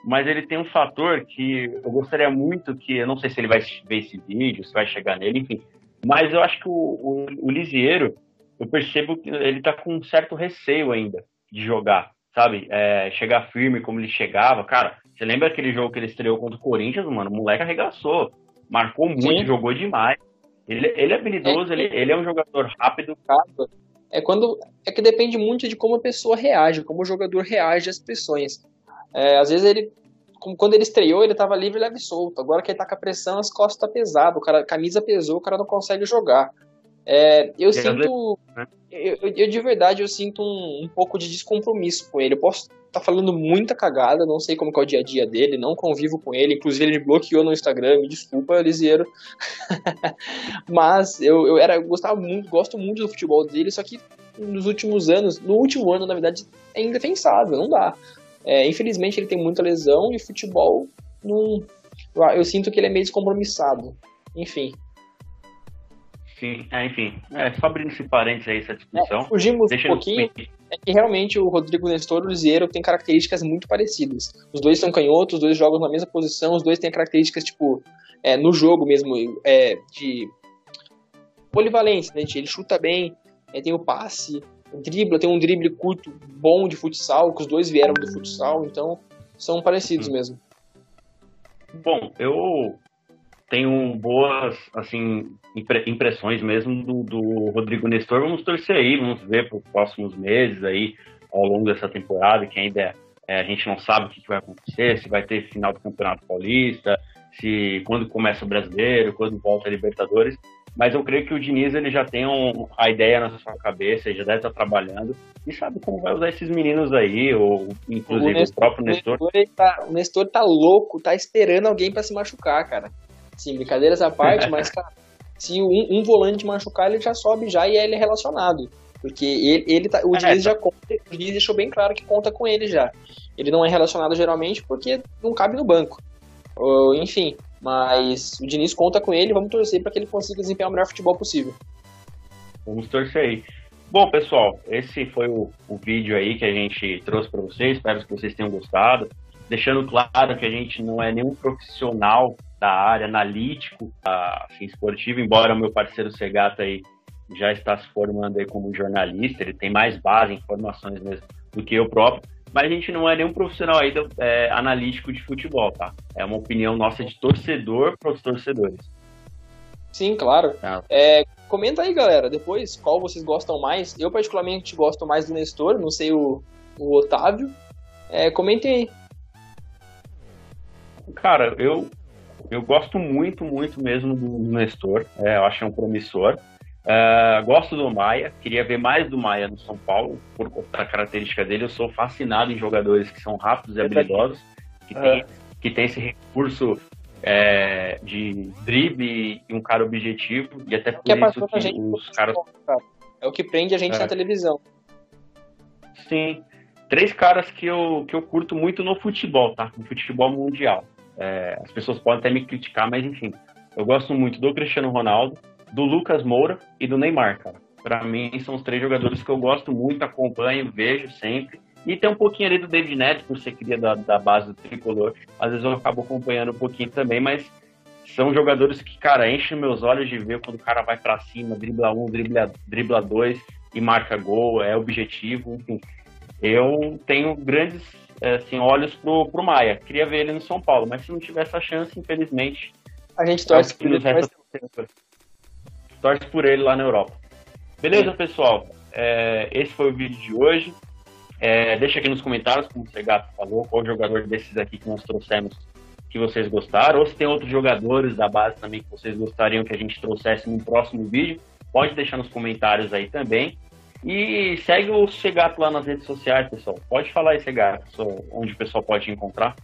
mas ele tem um fator que eu gostaria muito que, eu não sei se ele vai ver esse vídeo, se vai chegar nele, enfim, mas eu acho que o, o, o Lisieiro, eu percebo que ele tá com um certo receio ainda de jogar, sabe? É, chegar firme como ele chegava. Cara, você lembra aquele jogo que ele estreou contra o Corinthians, mano? O moleque arregaçou, marcou muito, Sim. jogou demais. Ele, ele é habilidoso, é, ele, ele é um jogador rápido. É quando é que depende muito de como a pessoa reage, como o jogador reage às pressões. É, às vezes ele, quando ele estreou, ele estava livre, leve e solto. Agora que ele tá com a pressão, as costas tá pesado, o cara, a camisa pesou, o cara não consegue jogar. É, eu sinto, né? eu, eu, de verdade, eu sinto um, um, pouco de descompromisso com ele. Eu posso estar tá falando muita cagada, não sei como é o dia a dia dele, não convivo com ele. Inclusive, ele me bloqueou no Instagram, me desculpa, Lisieiro. Mas eu, eu era, eu gostava muito, gosto muito do futebol dele, só que nos últimos anos, no último ano, na verdade, é indefensável, não dá. É, infelizmente ele tem muita lesão e futebol não. Eu sinto que ele é meio descompromissado. Enfim. Sim, é, enfim. É, só abrindo esse parênteses aí, essa discussão. É, fugimos Deixa um pouquinho. É que realmente o Rodrigo Nestor e o Lisieiro têm características muito parecidas. Os dois são canhotos, os dois jogam na mesma posição, os dois têm características, tipo, é, no jogo mesmo, é, de polivalência, né? Ele chuta bem, é, tem o passe, dribla, tem um drible curto bom de futsal, que os dois vieram do futsal, então são parecidos mesmo. Bom, eu tenho boas assim impressões mesmo do, do Rodrigo Nestor. Vamos torcer aí, vamos ver para os próximos meses aí ao longo dessa temporada, que ainda é, a gente não sabe o que, que, vai acontecer, se vai ter final do Campeonato Paulista, se quando começa o Brasileiro, quando volta a Libertadores. Mas eu creio que o Diniz ele já tem um, a ideia na sua cabeça, ele já deve estar trabalhando e sabe como vai usar esses meninos aí, ou inclusive o, Nestor, o próprio Nestor. O Nestor, tá, o Nestor tá louco, tá esperando alguém para se machucar, cara. Sim, brincadeiras à parte, mas, cara, se um, um, volante machucar, ele já sobe já e ele é relacionado. Porque ele, ele tá, o é, Diniz tá. já conta, o Diniz deixou bem claro que conta com ele já. Ele não é relacionado geralmente porque não cabe no banco. Ou, enfim, mas o Diniz conta com ele, vamos torcer para que ele consiga desempenhar o melhor futebol possível. Vamos torcer aí. Bom, pessoal, esse foi o, o vídeo aí que a gente trouxe para vocês. Espero que vocês tenham gostado. Deixando claro que a gente não é nenhum profissional da área analítico assim, esportivo, embora o meu parceiro Segata aí já está se formando aí como jornalista, ele tem mais base, informações mesmo do que eu próprio mas a gente não é nenhum profissional aí é, analítico de futebol, tá? É uma opinião nossa de torcedor para os torcedores. Sim, claro. É. É, comenta aí, galera, depois qual vocês gostam mais. Eu, particularmente, gosto mais do Nestor, não sei o, o Otávio. É, comentem aí. Cara, eu, eu gosto muito, muito mesmo do Nestor. É, eu acho um promissor. Uh, gosto do Maia, queria ver mais do Maia no São Paulo, por a característica dele. Eu sou fascinado em jogadores que são rápidos e habilidosos, que tem, que tem esse recurso é, de drible e um cara objetivo, e até por que isso que gente, os caras. É o que prende a gente é. na televisão. Sim. Três caras que eu, que eu curto muito no futebol, tá? No futebol mundial. É, as pessoas podem até me criticar, mas enfim. Eu gosto muito do Cristiano Ronaldo, do Lucas Moura e do Neymar, cara. Para mim, são os três jogadores que eu gosto muito, acompanho, vejo sempre. E tem um pouquinho ali do David Neto, por ser cria da, da base do tricolor. Às vezes eu acabo acompanhando um pouquinho também, mas são jogadores que, cara, enchem meus olhos de ver quando o cara vai para cima, dribla um, dribla, dribla dois e marca gol, é objetivo, enfim. Eu tenho grandes assim, olhos pro, pro Maia. Queria ver ele no São Paulo, mas se não tiver essa chance, infelizmente. A gente torce que ele torce por ele lá na Europa. Beleza, pessoal? É, esse foi o vídeo de hoje. É, deixa aqui nos comentários, como o Segato falou, qual jogador desses aqui que nós trouxemos que vocês gostaram, ou se tem outros jogadores da base também que vocês gostariam que a gente trouxesse no próximo vídeo, pode deixar nos comentários aí também. E segue o Segato lá nas redes sociais, pessoal. Pode falar aí, Segato, onde o pessoal pode encontrar.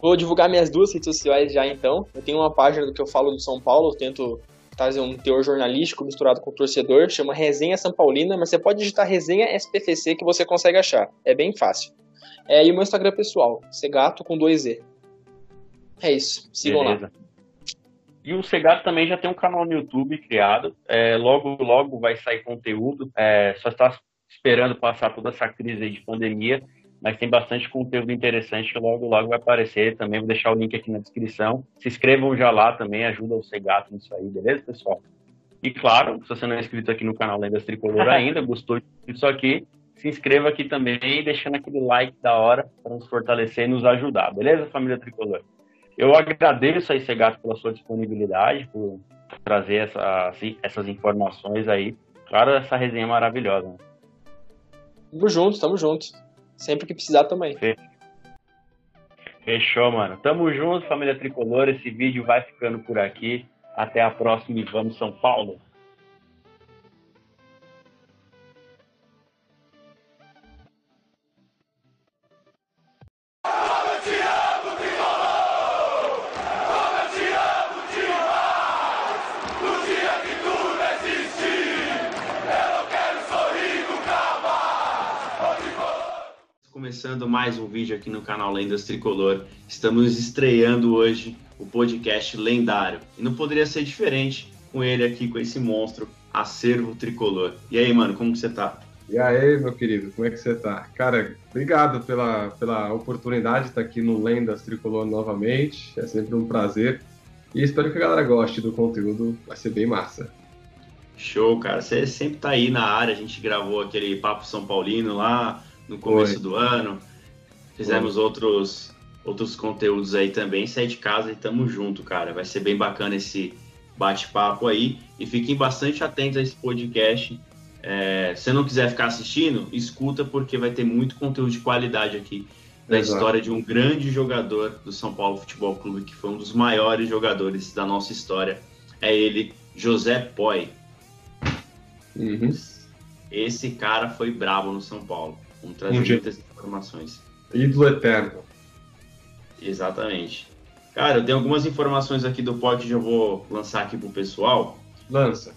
Vou divulgar minhas duas redes sociais já então. Eu tenho uma página do que eu falo do São Paulo, eu tento trazer um teor jornalístico misturado com o torcedor, chama Resenha São Paulina, mas você pode digitar Resenha SPFC que você consegue achar. É bem fácil. É, e o meu Instagram pessoal, Segato com dois E. É isso, sigam Beleza. lá. E o Segato também já tem um canal no YouTube criado. É, logo, logo vai sair conteúdo. É, só está esperando passar toda essa crise de pandemia mas tem bastante conteúdo interessante que logo, logo vai aparecer. Também vou deixar o link aqui na descrição. Se inscrevam já lá também, ajuda o Segato nisso aí, beleza, pessoal? E claro, se você não é inscrito aqui no canal Lendas Tricolor ainda, gostou disso aqui, se inscreva aqui também, deixando aquele like da hora para nos fortalecer e nos ajudar, beleza, família Tricolor? Eu agradeço aí, Segato, pela sua disponibilidade, por trazer essa, essas informações aí. Claro, essa resenha maravilhosa. Né? Tamo junto, tamo junto. Sempre que precisar também. Fechou, mano. Tamo junto, família tricolor. Esse vídeo vai ficando por aqui. Até a próxima e vamos São Paulo. Mais um vídeo aqui no canal Lendas Tricolor. Estamos estreando hoje o podcast lendário. E não poderia ser diferente com ele aqui, com esse monstro, Acervo Tricolor. E aí, mano, como que você tá? E aí, meu querido, como é que você tá? Cara, obrigado pela, pela oportunidade de estar aqui no Lendas Tricolor novamente. É sempre um prazer. E espero que a galera goste do conteúdo, vai ser bem massa. Show, cara. Você sempre tá aí na área. A gente gravou aquele Papo São Paulino lá, no começo Foi. do ano. Fizemos outros outros conteúdos aí também. Sai de casa e tamo junto, cara. Vai ser bem bacana esse bate-papo aí. E fiquem bastante atentos a esse podcast. É, se não quiser ficar assistindo, escuta, porque vai ter muito conteúdo de qualidade aqui da Exato. história de um grande jogador do São Paulo Futebol Clube, que foi um dos maiores jogadores da nossa história. É ele, José Poi. Uhum. Esse cara foi brabo no São Paulo. Vamos trazer Um muitas informações. Ídolo eterno. Exatamente. Cara, eu tenho algumas informações aqui do Poi que já vou lançar aqui pro pessoal. Lança.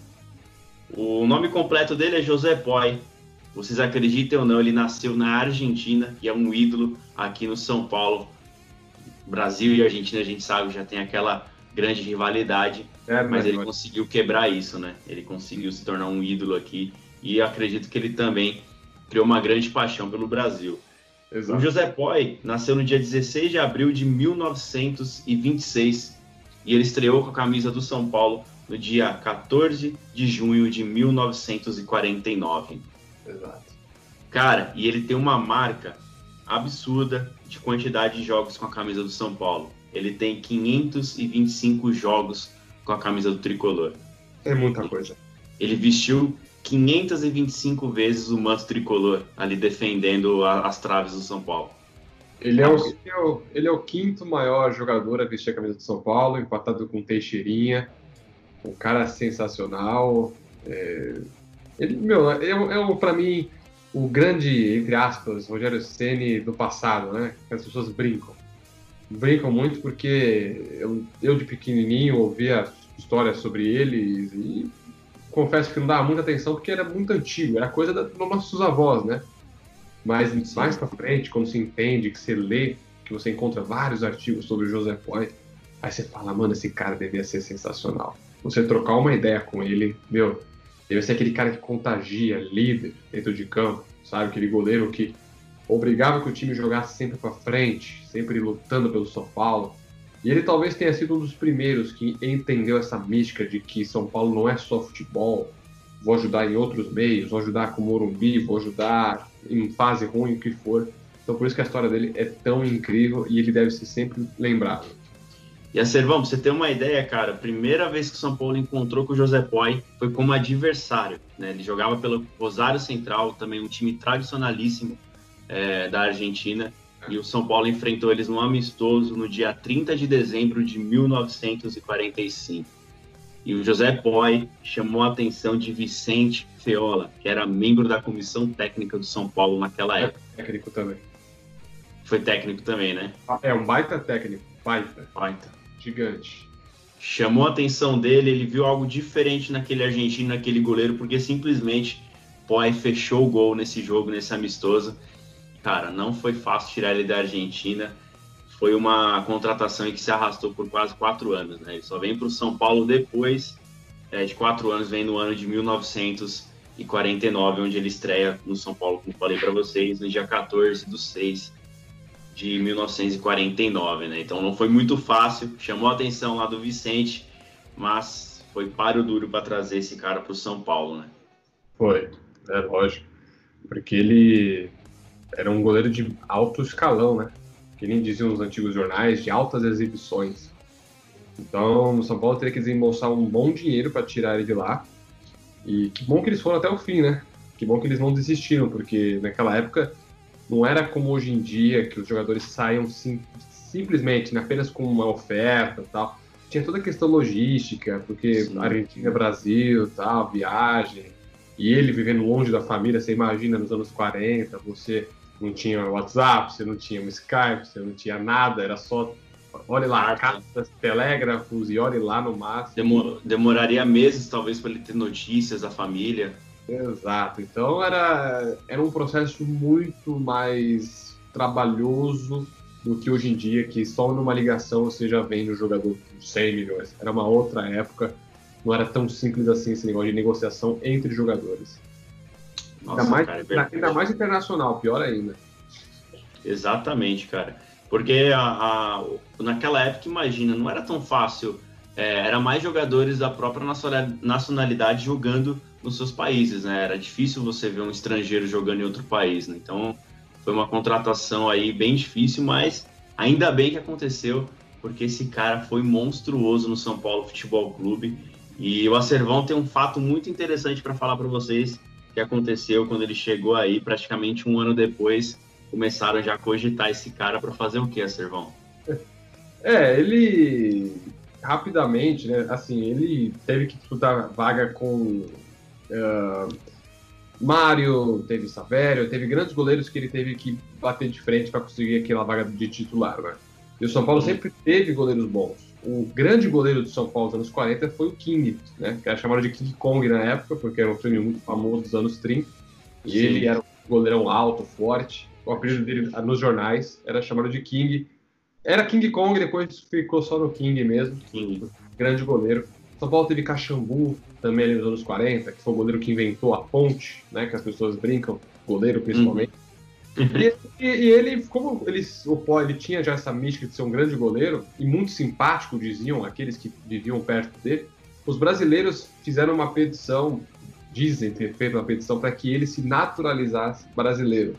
O nome completo dele é José Poi. Vocês acreditem ou não, ele nasceu na Argentina e é um ídolo aqui no São Paulo. Brasil e Argentina, a gente sabe, já tem aquela grande rivalidade, Eterno, mas ele né? conseguiu quebrar isso, né? Ele conseguiu se tornar um ídolo aqui e eu acredito que ele também criou uma grande paixão pelo Brasil. O Exato. José Poi nasceu no dia 16 de abril de 1926 e ele estreou com a camisa do São Paulo no dia 14 de junho de 1949. Exato. Cara, e ele tem uma marca absurda de quantidade de jogos com a camisa do São Paulo. Ele tem 525 jogos com a camisa do tricolor. É muita coisa. Ele vestiu 525 vezes o manto tricolor ali defendendo a- as traves do São Paulo. Ele é, o, ele, é o, é quinto maior jogador a vestir a camisa do São Paulo, empatado com Teixeirinha. Um cara sensacional. É, ele, meu, é, é, o- pra mim o grande, entre aspas, Rogério Ceni do passado, né? As pessoas brincam. Brincam muito porque eu, eu de pequenininho ouvia histórias sobre ele e confesso que não dava muita atenção porque era muito antigo, era coisa dos nossos avós, né? Mas mais pra frente, quando você entende, que você lê, que você encontra vários artigos sobre o José Poi, aí você fala, mano, esse cara devia ser sensacional. Você trocar uma ideia com ele, meu, deve ser aquele cara que contagia, líder dentro de campo, sabe? Aquele goleiro que obrigava que o time jogasse sempre pra frente, sempre lutando pelo São Paulo. E ele talvez tenha sido um dos primeiros que entendeu essa mística de que São Paulo não é só futebol, vou ajudar em outros meios, vou ajudar com o Morumbi, vou ajudar em fase ruim, o que for. Então por isso que a história dele é tão incrível e ele deve ser sempre lembrado. E a Servão, você ter uma ideia, cara, a primeira vez que o São Paulo encontrou com o José Poi foi como adversário. Né? Ele jogava pelo Rosário Central, também um time tradicionalíssimo é, da Argentina. E o São Paulo enfrentou eles num amistoso no dia 30 de dezembro de 1945. E o José Poi chamou a atenção de Vicente Feola, que era membro da comissão técnica do São Paulo naquela época. Técnico também. Foi técnico também, né? É um baita técnico, baita, Baita. gigante. chamou a atenção dele, ele viu algo diferente naquele argentino, naquele goleiro, porque simplesmente Poi fechou o gol nesse jogo, nesse amistoso. Cara, não foi fácil tirar ele da Argentina. Foi uma contratação que se arrastou por quase quatro anos, né? Ele só vem para o São Paulo depois é, de quatro anos, vem no ano de 1949, onde ele estreia no São Paulo, como falei para vocês, no dia 14 do 6 de 1949, né? Então não foi muito fácil, chamou a atenção lá do Vicente, mas foi páreo duro para trazer esse cara para o São Paulo, né? Foi, é lógico. Porque ele era um goleiro de alto escalão, né? Que nem diziam os antigos jornais, de altas exibições. Então, no São Paulo teria que desembolsar um bom dinheiro para tirar ele de lá. E que bom que eles foram até o fim, né? Que bom que eles não desistiram, porque naquela época não era como hoje em dia, que os jogadores saiam sim, simplesmente, né, apenas com uma oferta e tal. Tinha toda a questão logística, porque Sim. Argentina, Brasil, tal, viagem. E ele vivendo longe da família, você imagina nos anos 40, você não tinha WhatsApp, você não tinha um Skype, você não tinha nada, era só olhe lá, Carta. cartas, telégrafos e olhe lá no máximo. Demo- demoraria meses, talvez, para ele ter notícias da família. Exato. Então era, era um processo muito mais trabalhoso do que hoje em dia, que só numa ligação você já vende o jogador por 100 milhões. Era uma outra época, não era tão simples assim esse negócio de negociação entre jogadores. Nossa, ainda, mais, cara, é ainda mais internacional, pior ainda. Exatamente, cara. Porque a, a- naquela época, imagina, não era tão fácil. é, era mais jogadores da própria nacional- nacionalidade jogando nos seus países, né? Era difícil você ver um estrangeiro jogando em outro país, né? Então, foi uma contratação aí bem difícil, mas ainda bem que aconteceu, porque esse cara foi monstruoso no São Paulo Futebol Clube. E o Acervão tem um fato muito interessante para falar para vocês que aconteceu quando ele chegou aí, praticamente um ano depois, começaram já a cogitar esse cara para fazer o que, Acervão? É, ele rapidamente, né? Assim, ele teve que disputar vaga com uh, Mário, teve Savério, teve grandes goleiros que ele teve que bater de frente para conseguir aquela vaga de titular, né? E o São Paulo sempre teve goleiros bons. O grande goleiro do São Paulo dos anos 40 foi o King, né? Que era chamado de King Kong na época, porque era um filme muito famoso dos anos 30. E Sim. ele era um goleirão alto, forte. O apelido dele nos jornais era chamado de King. Era King Kong, depois ficou só no King mesmo. King. Grande goleiro. São Paulo teve Caxambu também ali nos anos 40, que foi o goleiro que inventou a ponte, né? Que as pessoas brincam, goleiro principalmente. Uhum. E, e, ele, como ele, ele tinha já essa mística de ser um grande goleiro, e muito simpático, diziam aqueles que viviam perto dele, os brasileiros fizeram uma petição, dizem ter feito uma petição para que ele se naturalizasse brasileiro.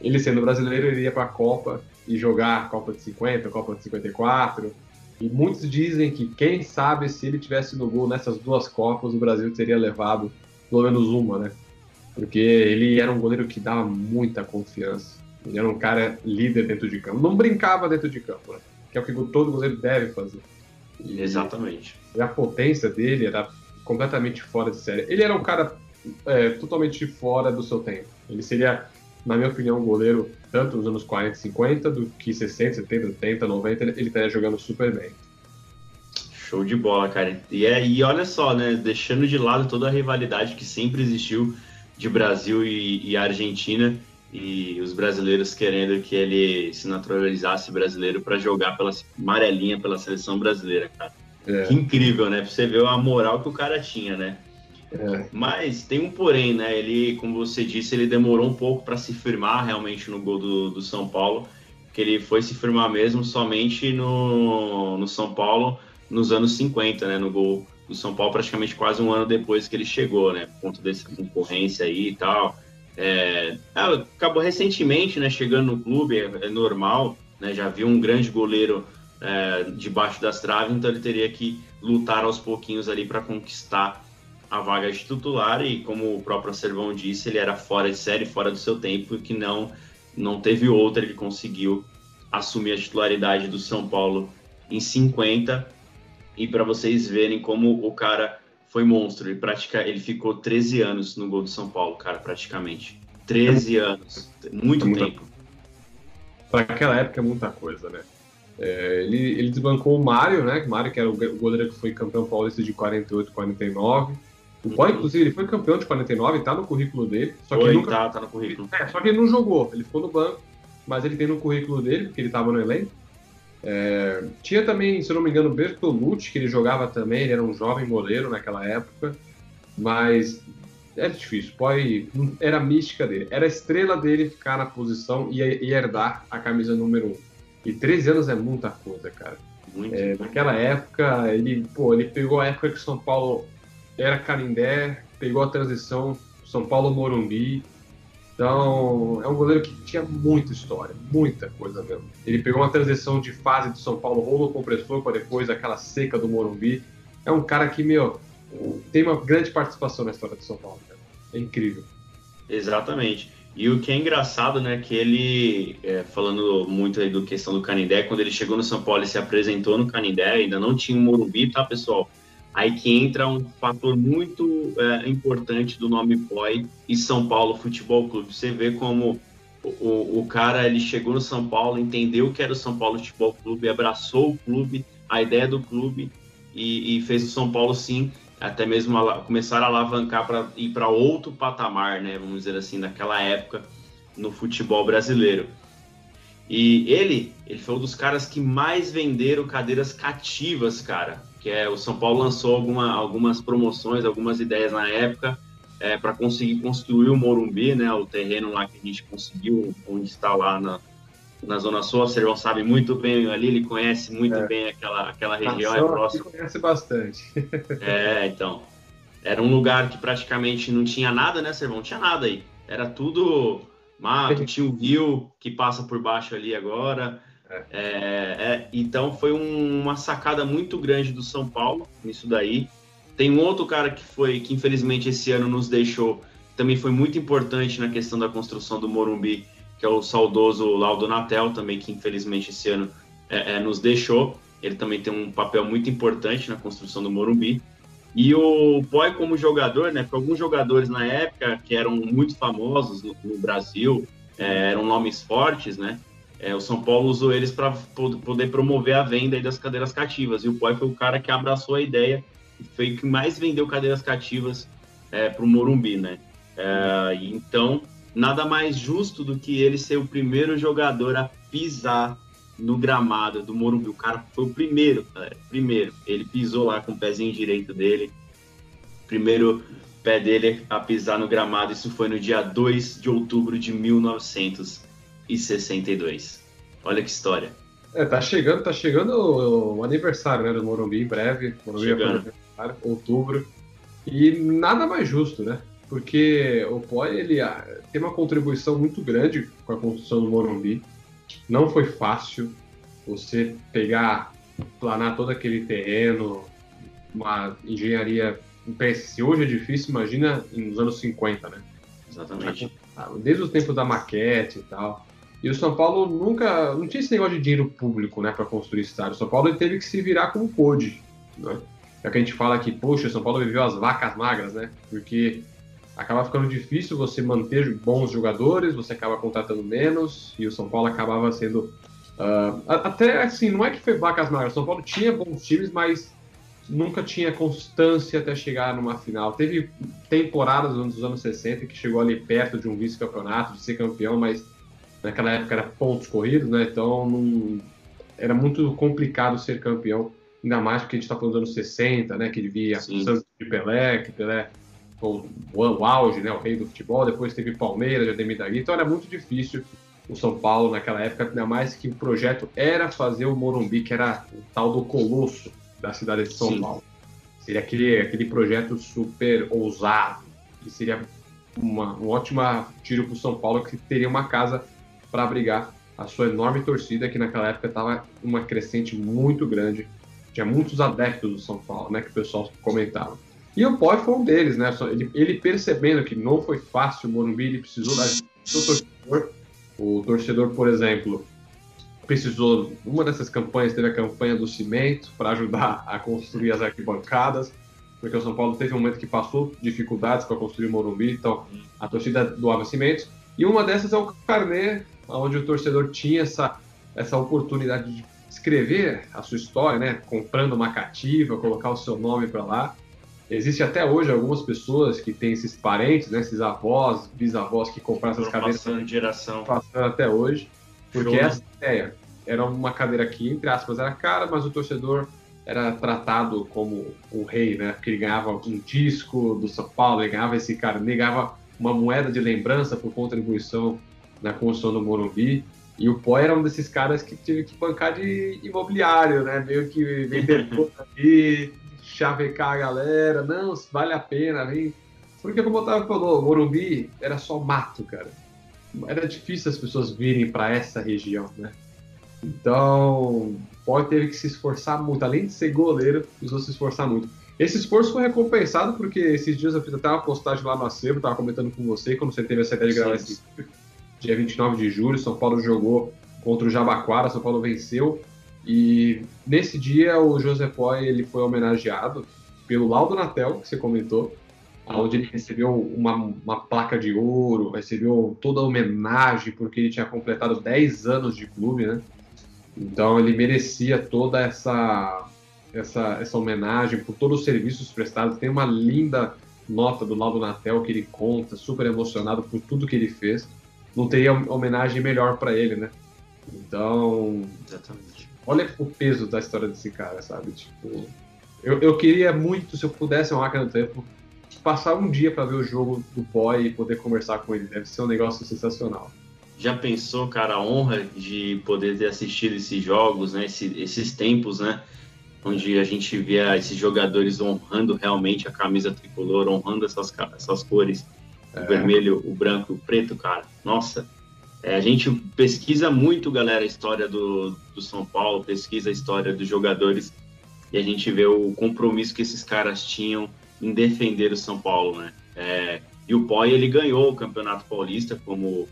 Ele sendo brasileiro, ele ia para a Copa e jogar Copa de 50, a Copa de 54, e muitos dizem que, quem sabe, se ele tivesse no gol nessas duas Copas, o Brasil teria levado pelo menos uma, né? Porque ele era um goleiro que dava muita confiança. Ele era um cara líder dentro de campo. Não brincava dentro de campo, né? Que é o que todo goleiro deve fazer. E, Exatamente. E a potência dele era completamente fora de série. Ele era um cara é, totalmente fora do seu tempo. Ele seria na minha opinião, um goleiro, tanto nos anos 40 e 50, do que 60, 70, 80, 90, ele estaria jogando super bem. Show de bola, cara. E, é, e olha só, né? Deixando de lado toda a rivalidade que sempre existiu de Brasil e, e Argentina, e os brasileiros querendo que ele se naturalizasse brasileiro para jogar pela amarelinha pela seleção brasileira, cara. É. Que incrível, né? Pra você ver a moral que o cara tinha, né? É. Mas tem um porém, né? Ele, como você disse, ele demorou um pouco para se firmar realmente no gol do, do São Paulo, que ele foi se firmar mesmo somente no, no São Paulo nos anos 50, né? No gol do São Paulo, praticamente quase um ano depois que ele chegou, né? Por conta dessa concorrência aí e tal. É, ah, acabou recentemente, né? Chegando no clube, é, é normal, né? Já viu um grande goleiro é, debaixo das traves, então ele teria que lutar aos pouquinhos ali para conquistar a vaga de titular e como o próprio Servão disse, ele era fora de série, fora do seu tempo que não não teve outra, ele conseguiu assumir a titularidade do São Paulo em 50 e para vocês verem como o cara foi monstro, ele pratica, ele ficou 13 anos no gol do São Paulo, cara, praticamente. 13 anos, muito é tempo. Para aquela época é muita coisa, né? É, ele, ele desbancou o Mário, né? O Mário, que era o goleiro que foi campeão paulista de 48 49 o Boy, inclusive, ele foi campeão de 49, tá no currículo dele. Só que Oi, nunca... tá, tá no currículo. É, só que ele não jogou, ele ficou no banco, mas ele tem no currículo dele, porque ele tava no elenco. É... Tinha também, se eu não me engano, Bertolucci, que ele jogava também, ele era um jovem goleiro naquela época, mas era difícil. Boy, era a mística dele, era a estrela dele ficar na posição e, e herdar a camisa número 1. E 13 anos é muita coisa, cara. Muito. É, naquela época, ele, pô, ele pegou a época que São Paulo era Canindé, pegou a transição São Paulo-Morumbi. Então, é um goleiro que tinha muita história, muita coisa mesmo. Ele pegou uma transição de fase do São Paulo rolo compressor para depois aquela seca do Morumbi. É um cara que, meu, tem uma grande participação na história do São Paulo. É incrível. Exatamente. E o que é engraçado, né, que ele, é, falando muito aí do questão do Canindé, quando ele chegou no São Paulo e se apresentou no Canindé, ainda não tinha o um Morumbi, tá, pessoal? Aí que entra um fator muito é, importante do nome Boy e São Paulo Futebol Clube. Você vê como o, o cara ele chegou no São Paulo, entendeu que era o São Paulo Futebol Clube, abraçou o clube, a ideia do clube e, e fez o São Paulo sim até mesmo começar a alavancar para ir para outro patamar, né? Vamos dizer assim, naquela época no futebol brasileiro. E ele, ele foi um dos caras que mais venderam cadeiras cativas, cara que é o São Paulo lançou alguma, algumas promoções, algumas ideias na época é, para conseguir construir o Morumbi, né, o terreno lá que a gente conseguiu, onde está lá na, na Zona Sul. O Servão sabe muito bem ali, ele conhece muito é. bem aquela, aquela região, é próximo. conhece bastante. é, então. Era um lugar que praticamente não tinha nada, né, Servão? Não tinha nada aí. Era tudo mato, tinha um rio que passa por baixo ali agora. É, é, então foi um, uma sacada muito grande do São Paulo nisso daí. Tem um outro cara que foi que infelizmente esse ano nos deixou, também foi muito importante na questão da construção do Morumbi, que é o saudoso Laudo Natel, também que infelizmente esse ano é, é nos deixou. ele também tem um papel muito importante na construção do Morumbi. E o Poi, como jogador, né, para alguns jogadores na época que eram muito famosos no, no Brasil, é, eram nomes fortes, né? É, o São Paulo usou eles para poder promover a venda das cadeiras cativas. E o Poi foi o cara que abraçou a ideia e foi o que mais vendeu cadeiras cativas é, para o Morumbi, né? É, então, nada mais justo do que ele ser o primeiro jogador a pisar no gramado do Morumbi. O cara foi o primeiro, galera. Primeiro. Ele pisou lá com o pezinho direito dele. Primeiro pé dele a pisar no gramado. Isso foi no dia 2 de outubro de 1962. Olha que história. É, tá chegando, tá chegando o, aniversário né, do Morumbi em breve. Morumbi chegando. outubro. E nada mais justo, né? Porque o POI ele ah, tem uma contribuição muito grande com a construção do Morumbi não foi fácil você pegar, planar todo aquele terreno, uma engenharia. Se hoje é difícil, imagina nos anos 50, né? Exatamente. Desde o tempo da maquete e tal. E o São Paulo nunca. Não tinha esse negócio de dinheiro público, né, para construir estádio. O São Paulo teve que se virar como pôde. Né? É que a gente fala que, poxa, o São Paulo viveu as vacas magras, né? Porque acaba ficando difícil você manter bons jogadores, você acaba contratando menos, e o São Paulo acabava sendo. Uh, até assim, não é que foi vacas magras, o São Paulo tinha bons times, mas nunca tinha constância até chegar numa final. Teve temporadas nos anos 60 que chegou ali perto de um vice-campeonato, de ser campeão, mas naquela época era pontos corridos, né? Então não... era muito complicado ser campeão, ainda mais porque a gente está falando dos anos 60, né? Que devia Santos de Pelé, que Pelé o, o, auge, né, o rei do futebol, depois teve Palmeiras, Ademir Dagui, então era muito difícil o São Paulo naquela época, ainda mais que o projeto era fazer o Morumbi, que era o tal do colosso da cidade de São Sim. Paulo. Seria aquele, aquele projeto super ousado, e seria uma, um ótimo tiro para o São Paulo, que teria uma casa para abrigar a sua enorme torcida, que naquela época estava uma crescente muito grande. Tinha muitos adeptos do São Paulo, né, que o pessoal comentava. E o Poi foi um deles, né? Ele, ele, percebendo que não foi fácil o Morumbi, ele precisou da do torcedor. O torcedor, por exemplo, precisou. Uma dessas campanhas teve a campanha do cimento para ajudar a construir as arquibancadas, porque o São Paulo teve um momento que passou dificuldades para construir o Morumbi, então a torcida doava cimento. E uma dessas é o Carnê, onde o torcedor tinha essa, essa oportunidade de escrever a sua história, né? Comprando uma cativa, colocar o seu nome para lá. Existe até hoje algumas pessoas que têm esses parentes, né, esses avós, bisavós que compraram essas cadeiras. Passando de geração. Passando até hoje. Porque Show. essa ideia era uma cadeira que, entre aspas, era cara, mas o torcedor era tratado como o rei, né? Porque ele ganhava um disco do São Paulo, ele ganhava esse cara, ele ganhava uma moeda de lembrança por contribuição na construção do Morumbi. E o Pó era um desses caras que teve que bancar de imobiliário, né? Meio que vender tudo ali, chavecar a galera, não, vale a pena, vem. Porque como o Otávio falou, Morumbi era só mato, cara. Era difícil as pessoas virem para essa região, né? Então, pode teve que se esforçar muito. Além de ser goleiro, precisou se esforçar muito. Esse esforço foi recompensado porque esses dias eu fiz até uma postagem lá no acervo, tava comentando com você, quando você teve essa ideia de gravar esse dia 29 de julho, São Paulo jogou contra o Jabaquara, São Paulo venceu. E nesse dia o José Poi ele foi homenageado pelo Laudo Natel, que você comentou, onde ele recebeu uma, uma placa de ouro, recebeu toda a homenagem porque ele tinha completado 10 anos de clube, né? Então ele merecia toda essa, essa, essa homenagem por todos os serviços prestados. Tem uma linda nota do Laudo Natel que ele conta, super emocionado por tudo que ele fez. Não teria homenagem melhor para ele, né? Então, Exatamente olha o peso da história desse cara, sabe? Tipo, eu, eu queria muito, se eu pudesse uma máquina do tempo, passar um dia para ver o jogo do boy e poder conversar com ele. Deve ser um negócio sensacional. Já pensou, cara, a honra de poder ter assistido esses jogos, né? Esse, esses tempos, né? Onde a gente via esses jogadores honrando realmente a camisa tricolor, honrando essas, essas cores, o vermelho, o branco, o preto, cara. Nossa, é, a gente pesquisa muito, galera, a história do, do São Paulo, pesquisa a história dos jogadores e a gente vê o compromisso que esses caras tinham em defender o São Paulo, né? É, e o Poi, ele ganhou o Campeonato Paulista como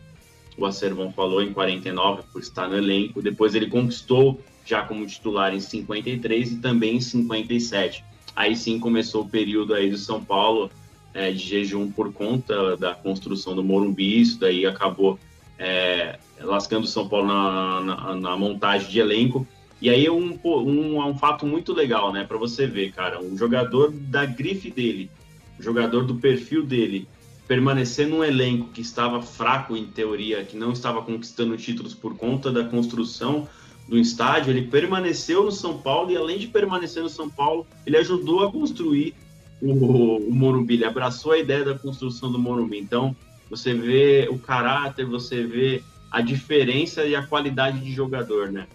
o Acervão falou, em 49, por estar no elenco. Depois ele conquistou já como titular em 53 e também em 57. Aí sim começou o período aí do São Paulo é, de jejum por conta da construção do Morumbi, isso daí acabou é, lascando o São Paulo na, na, na, montagem de elenco. E aí é um, um, um fato muito legal, né, para você ver, cara, um jogador da grife dele, um jogador do perfil dele, permanecer num elenco que estava fraco em teoria, que não estava conquistando títulos por conta da construção do estádio, ele permaneceu no São Paulo e além de permanecer no São Paulo, ele ajudou a construir o, o Morumbi, ele abraçou a ideia da construção do Morumbi. Então, você vê o caráter, você vê a diferença e a qualidade de jogador, né?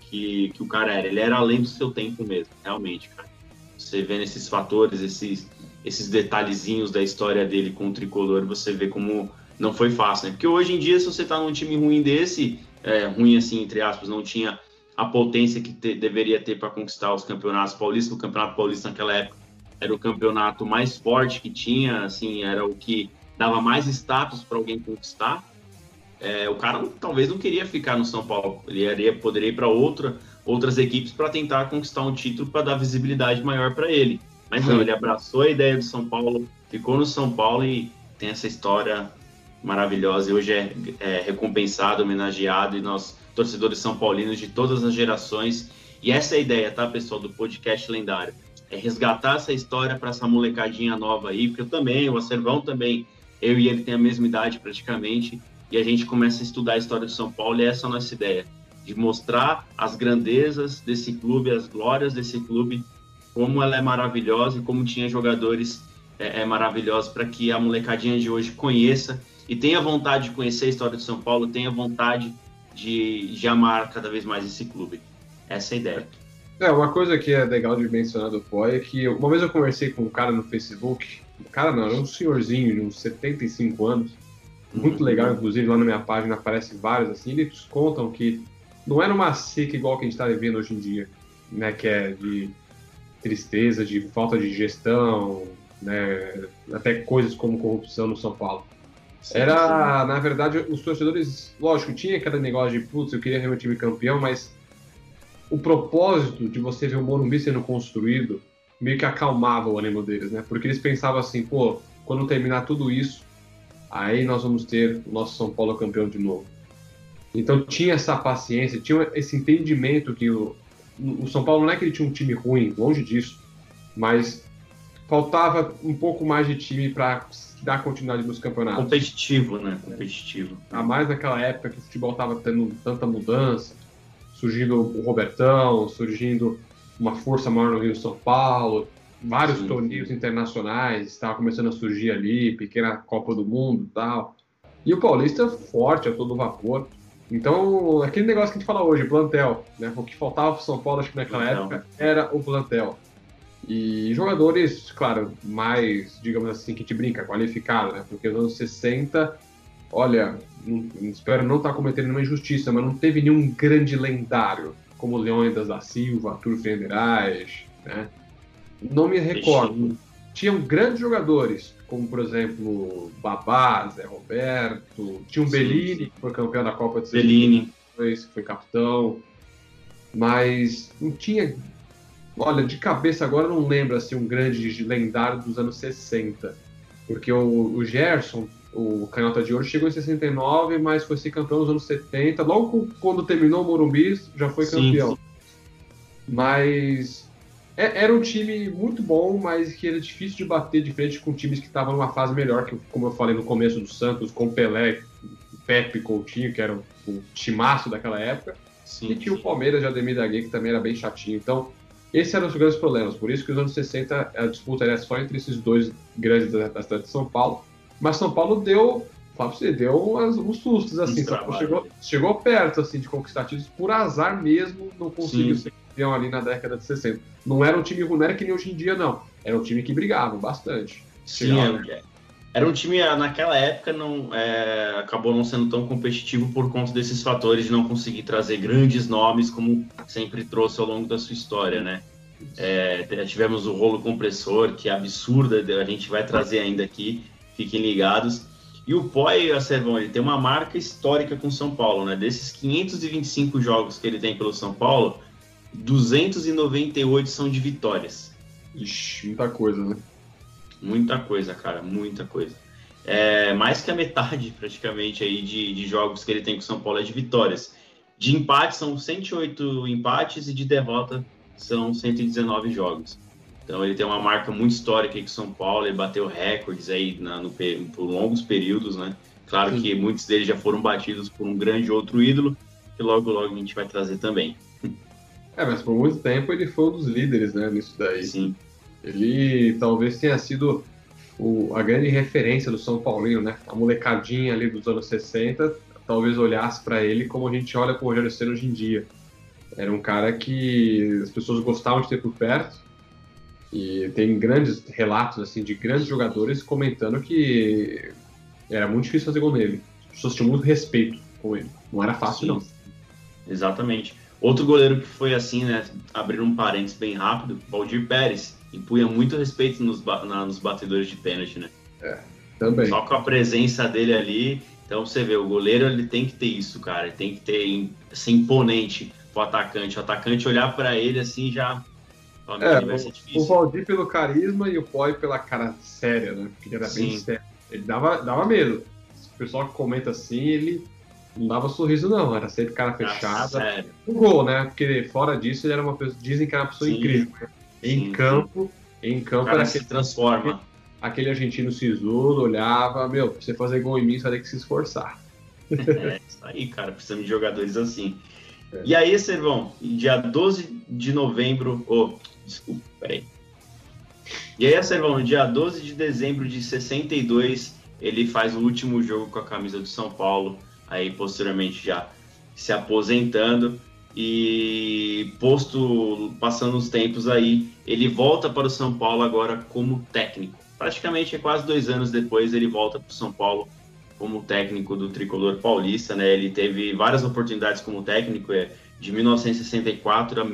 Que, que o cara era. Ele era além do seu tempo mesmo, realmente, cara. Você vê nesses fatores, esses, esses detalhezinhos da história dele com o tricolor, você vê como não foi fácil, né? Porque hoje em dia, se você tá num time ruim desse, é, ruim assim, entre aspas, não tinha a potência que te, deveria ter para conquistar os campeonatos paulistas. O Campeonato Paulista naquela época era o campeonato mais forte que tinha, assim, era o que dava mais status para alguém conquistar. É, o cara talvez não queria ficar no São Paulo, ele iria, poderia ir para outra, outras equipes para tentar conquistar um título para dar visibilidade maior para ele. Mas não, ele abraçou a ideia do São Paulo, ficou no São Paulo e tem essa história maravilhosa. E hoje é, é recompensado, homenageado, e nós, torcedores são paulinos de todas as gerações. E essa é a ideia, tá, pessoal, do podcast lendário. É resgatar essa história para essa molecadinha nova aí, porque eu também, o Acervão também, eu e ele tem a mesma idade praticamente, e a gente começa a estudar a história de São Paulo, e essa é a nossa ideia, de mostrar as grandezas desse clube, as glórias desse clube, como ela é maravilhosa e como tinha jogadores é, é maravilhosos para que a molecadinha de hoje conheça e tenha vontade de conhecer a história de São Paulo, tenha vontade de, de amar cada vez mais esse clube. Essa é a ideia. É, uma coisa que é legal de mencionar do Poi é que uma vez eu conversei com um cara no Facebook, um cara não, era um senhorzinho de uns 75 anos, muito uhum. legal, inclusive lá na minha página aparece vários assim, eles contam que não era uma seca igual que a gente está vivendo hoje em dia, né, que é de tristeza, de falta de gestão, né, até coisas como corrupção no São Paulo. Era, na verdade, os torcedores, lógico, tinha aquele negócio de, putz, eu queria ver meu time campeão, mas o propósito de você ver o Morumbi sendo construído meio que acalmava o ânimo deles, né? Porque eles pensavam assim, pô, quando terminar tudo isso, aí nós vamos ter o nosso São Paulo campeão de novo. Então tinha essa paciência, tinha esse entendimento que o, o São Paulo não é que ele tinha um time ruim, longe disso, mas faltava um pouco mais de time para dar continuidade nos campeonatos. Competitivo, né? Competitivo. A mais naquela época que o futebol estava tendo tanta mudança, surgindo o Robertão, surgindo uma força maior no Rio São Paulo, vários sim, torneios internacionais estavam começando a surgir ali, pequena Copa do Mundo e tal. E o Paulista forte a todo vapor. Então, aquele negócio que a gente fala hoje, plantel, né? O que faltava para o São Paulo, acho que naquela plantel. época, era o plantel. E jogadores, claro, mais, digamos assim, que te brinca, qualificado, né? Porque nos anos 60, olha, não, espero não estar tá cometendo nenhuma injustiça, mas não teve nenhum grande lendário, como Leônidas da Silva, Arthur Federais, né? Não me recordo. Tinham grandes jogadores, como por exemplo Babá, Zé Roberto, tinha um sim, Bellini, que foi campeão da Copa de Bellini. que foi capitão, mas não tinha Olha, de cabeça agora não lembro assim, um grande lendário dos anos 60. Porque o, o Gerson, o Canhota de Ouro, chegou em 69, mas foi ser campeão nos anos 70. Logo quando terminou o Morumbi, já foi campeão. Sim, sim. Mas é, era um time muito bom, mas que era difícil de bater de frente com times que estavam numa fase melhor, que, como eu falei no começo do Santos, com Pelé, Pepe Coutinho, que era o, timaço daquela época. Sim, e tinha o Palmeiras de Ademir da Guia, que também era bem chatinho. Então, esses eram os grandes problemas, por isso que nos anos 60 a disputa era só entre esses dois grandes da, da cidade de São Paulo. Mas São Paulo deu, fala você, deu umas, uns sustos, assim, chegou, chegou perto assim, de conquistar títulos por azar mesmo, não conseguiu Sim. ser campeão ali na década de 60. Não era um time ruim, não era que nem hoje em dia, não. Era um time que brigava bastante. Sim, é, era um time, ah, naquela época, não é, acabou não sendo tão competitivo por conta desses fatores de não conseguir trazer grandes nomes como sempre trouxe ao longo da sua história, né? É, tivemos o rolo compressor, que é absurda, a gente vai trazer ainda aqui, fiquem ligados. E o Poi, Acervão, ele tem uma marca histórica com o São Paulo, né? Desses 525 jogos que ele tem pelo São Paulo, 298 são de vitórias. Ixi, muita coisa, né? Muita coisa, cara, muita coisa. É, mais que a metade, praticamente, aí de, de jogos que ele tem com o São Paulo é de vitórias. De empate são 108 empates e de derrota são 119 jogos. Então ele tem uma marca muito histórica aí com o São Paulo, ele bateu recordes aí na, no, por longos períodos, né? Claro Sim. que muitos deles já foram batidos por um grande outro ídolo, que logo logo a gente vai trazer também. É, mas por muito tempo ele foi um dos líderes, né, nisso daí. Sim. Ele talvez tenha sido o, a grande referência do São Paulino, né? A molecadinha ali dos anos 60 talvez olhasse para ele como a gente olha para o Rogério Ceni hoje em dia. Era um cara que as pessoas gostavam de ter por perto e tem grandes relatos assim de grandes jogadores comentando que era muito difícil fazer gol nele. As pessoas tinham muito respeito com ele. Não era fácil, Sim. não. Exatamente. Outro goleiro que foi assim, né? Abrir um parênteses bem rápido, Valdir Pérez. Impunha muito respeito nos, na, nos batedores de pênalti, né? É, também. Só com a presença dele ali. Então você vê, o goleiro ele tem que ter isso, cara. Ele tem que ter ser imponente pro atacante. O atacante olhar para ele assim já. É, vai ser difícil. O Valdir pelo carisma e o Poi pela cara séria, né? Porque ele era Sim. bem sério. Ele dava, dava medo. O pessoal que comenta assim, ele não dava sorriso, não. Era sempre cara fechada. O gol, né? Porque fora disso, ele era uma pessoa. Dizem que era uma pessoa Sim. incrível. Né? Em Sim. campo, em campo era aquele, transforma. Aquele argentino sisudo olhava, meu, pra você fazer gol em mim, você vai ter que se esforçar. É, isso aí, cara. Precisamos de jogadores assim. É. E aí, Servão, dia 12 de novembro. Oh, desculpa, peraí. E aí, Servão, dia 12 de dezembro de 62, ele faz o último jogo com a camisa do São Paulo aí posteriormente já se aposentando e posto passando os tempos aí, ele volta para o São Paulo agora como técnico. Praticamente é quase dois anos depois ele volta para o São Paulo como técnico do tricolor paulista, né? Ele teve várias oportunidades como técnico, é de 1964 a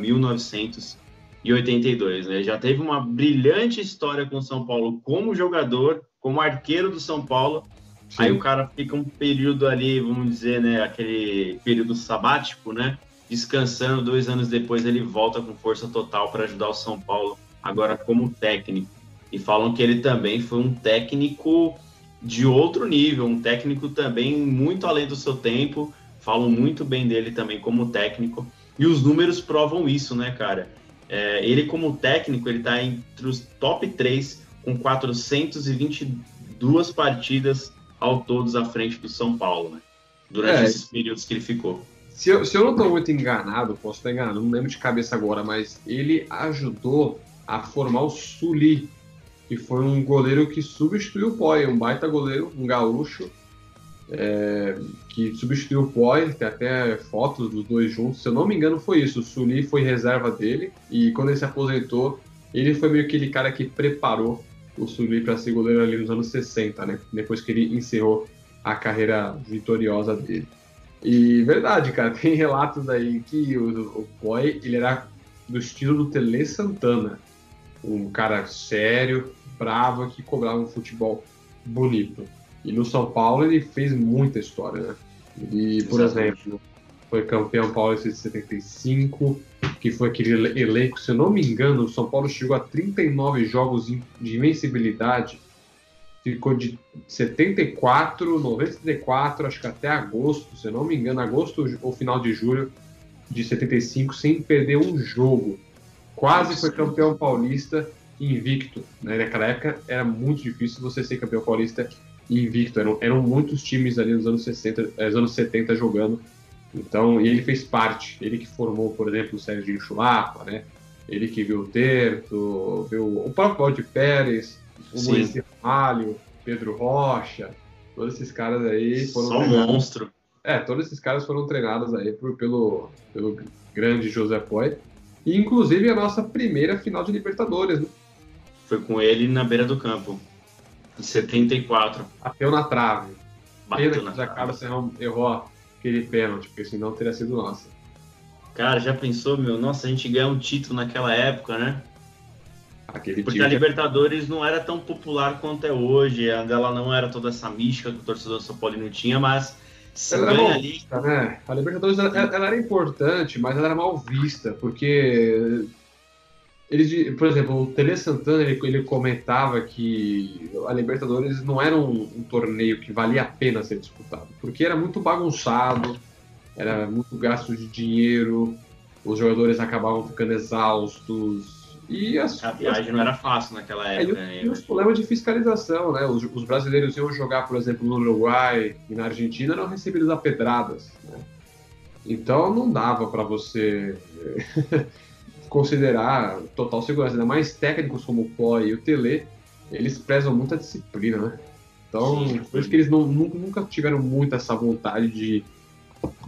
1982, né? Já teve uma brilhante história com o São Paulo como jogador, como arqueiro do São Paulo Sim. Aí o cara fica um período ali, vamos dizer, né, aquele período sabático, né, descansando. Dois anos depois ele volta com força total para ajudar o São Paulo, agora como técnico. E falam que ele também foi um técnico de outro nível, um técnico também muito além do seu tempo. Falam muito bem dele também como técnico. E os números provam isso, né, cara? É, ele como técnico, ele tá entre os top 3 com 422 partidas ao todos à frente do São Paulo, né? Durante é, esses períodos que ele ficou. Se eu, se eu não estou muito enganado, posso estar enganado, não lembro de cabeça agora, mas ele ajudou a formar o Suli, que foi um goleiro que substituiu o Poi, um baita goleiro, um gaúcho, é, que substituiu o Poi, tem até fotos dos dois juntos, se eu não me engano foi isso, o Suli foi reserva dele, e quando ele se aposentou, ele foi meio que aquele cara que preparou o Sully para ser goleiro ali nos anos 60, né? Depois que ele encerrou a carreira vitoriosa dele. E verdade, cara, tem relatos aí que o, o ele era do estilo do Tele Santana. Um cara sério, bravo, que cobrava um futebol bonito. E no São Paulo ele fez muita história, né? Ele, por Exatamente. exemplo, foi campeão paulista de 75, que foi aquele elenco, se eu não me engano, o São Paulo chegou a 39 jogos de invencibilidade, ficou de 74, 94, acho que até agosto, se eu não me engano, agosto ou final de julho de 75, sem perder um jogo. Quase foi campeão paulista invicto. Né? Naquela época era muito difícil você ser campeão paulista invicto. Eram, eram muitos times ali nos anos 60, eh, anos 70 jogando então, e ele fez parte, ele que formou, por exemplo, o Sérgio Chulapa, né? Ele que viu o Terto, viu o próprio Valdir Pérez, o Maurício Ramalho, Pedro Rocha, todos esses caras aí foram Só um monstro. É, todos esses caras foram treinados aí por, pelo, pelo grande José Poi. E inclusive a nossa primeira final de Libertadores, né? Foi com ele na beira do campo, em 74. Bateu na trave. Bateu Pena na que. Carlos errou aquele pênalti, porque senão teria sido nossa. Cara, já pensou, meu? Nossa, a gente ganhou um título naquela época, né? Aquele Porque a Libertadores não era tão popular quanto é hoje, ela não era toda essa mística que o torcedor São Paulo tinha, mas se ela ganha ali... Vista, né? A Libertadores ela, ela, era importante, mas ela era mal vista, porque ele, por exemplo, o Tele Santana ele, ele comentava que a Libertadores não era um, um, torneio que valia a pena ser disputado, porque era muito bagunçado, era muito gasto de dinheiro, os jogadores acabavam ficando exaustos. E as, a viagem não era fácil naquela época. É, e, os problemas de fiscalização, né? Os, os, brasileiros iam jogar, por exemplo, no Uruguai e na Argentina, eram recebidos a pedradas. Né? Então não dava para você considerar total segurança, ainda mais técnicos como o Poi e o Tele, eles prezam muita disciplina, né? Então, Sim. por isso que eles não, nunca tiveram muito essa vontade de,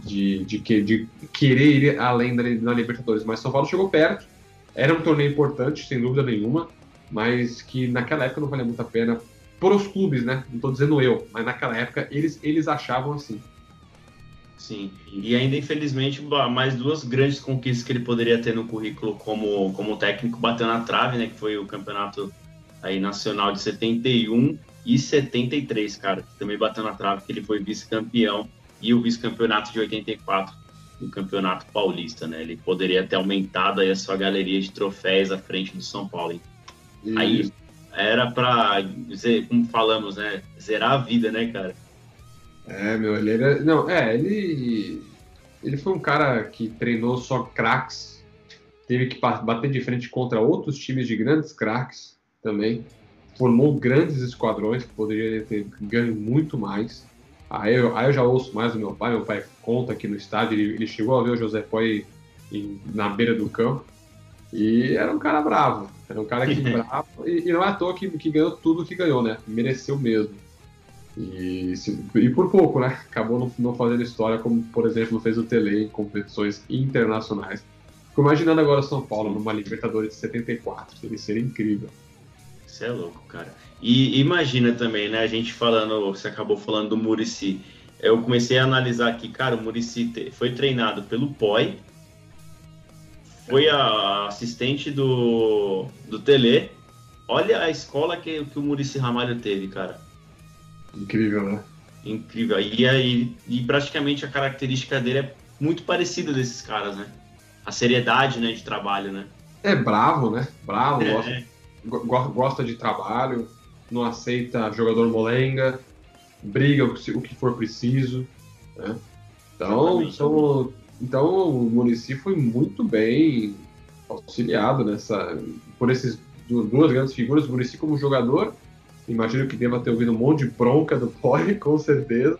de, de, de, de querer ir além da, da, Libertadores. Mas São Paulo chegou perto, era um torneio importante, sem dúvida nenhuma, mas que naquela época não valia muito a pena para os clubes, né? Não estou dizendo eu, mas naquela época eles, eles achavam assim. Sim, e ainda infelizmente mais duas grandes conquistas que ele poderia ter no currículo como, como técnico bateu na trave, né? Que foi o campeonato aí nacional de 71 e 73, cara, que também bateu na trave, que ele foi vice-campeão e o vice-campeonato de 84 no Campeonato Paulista, né? Ele poderia ter aumentado aí a sua galeria de troféus à frente do São Paulo. Aí era para como falamos, né? Zerar a vida, né, cara? É, meu, ele era. Não, é, ele. Ele foi um cara que treinou só craques, teve que bater de frente contra outros times de grandes craques também, formou grandes esquadrões que poderia ter ganho muito mais. Aí eu, aí eu já ouço mais do meu pai, meu pai conta aqui no estádio, ele, ele chegou a ver o José Poi na beira do campo, e era um cara bravo, era um cara que bravo, e, e, não é à toa que, que ganhou tudo que ganhou, né? Mereceu mesmo. E, e por pouco, né? Acabou não, não, fazendo história, como por exemplo fez o Tele em competições internacionais. Fico imaginando agora São Paulo numa Libertadores de 74, seria, seria incrível. Isso é louco, cara. E imagina também, né? A gente falando, você acabou falando do Murici. Eu comecei a analisar aqui, cara, o Murici foi treinado pelo POI, foi a assistente do, do Tele. Olha a escola que, que o Murici Ramalho teve, cara. Incrível, né? Incrível. E, aí, e praticamente a característica dele é muito parecida desses caras, né? A seriedade né, de trabalho, né? É bravo, né? Bravo, é. gosta, gosta de trabalho, não aceita jogador molenga, briga o que for preciso. Né? Então, então, então o Murici foi muito bem auxiliado nessa por esses duas grandes figuras, o Murici como jogador Imagino que deva ter ouvido um monte de bronca do Poli, com certeza.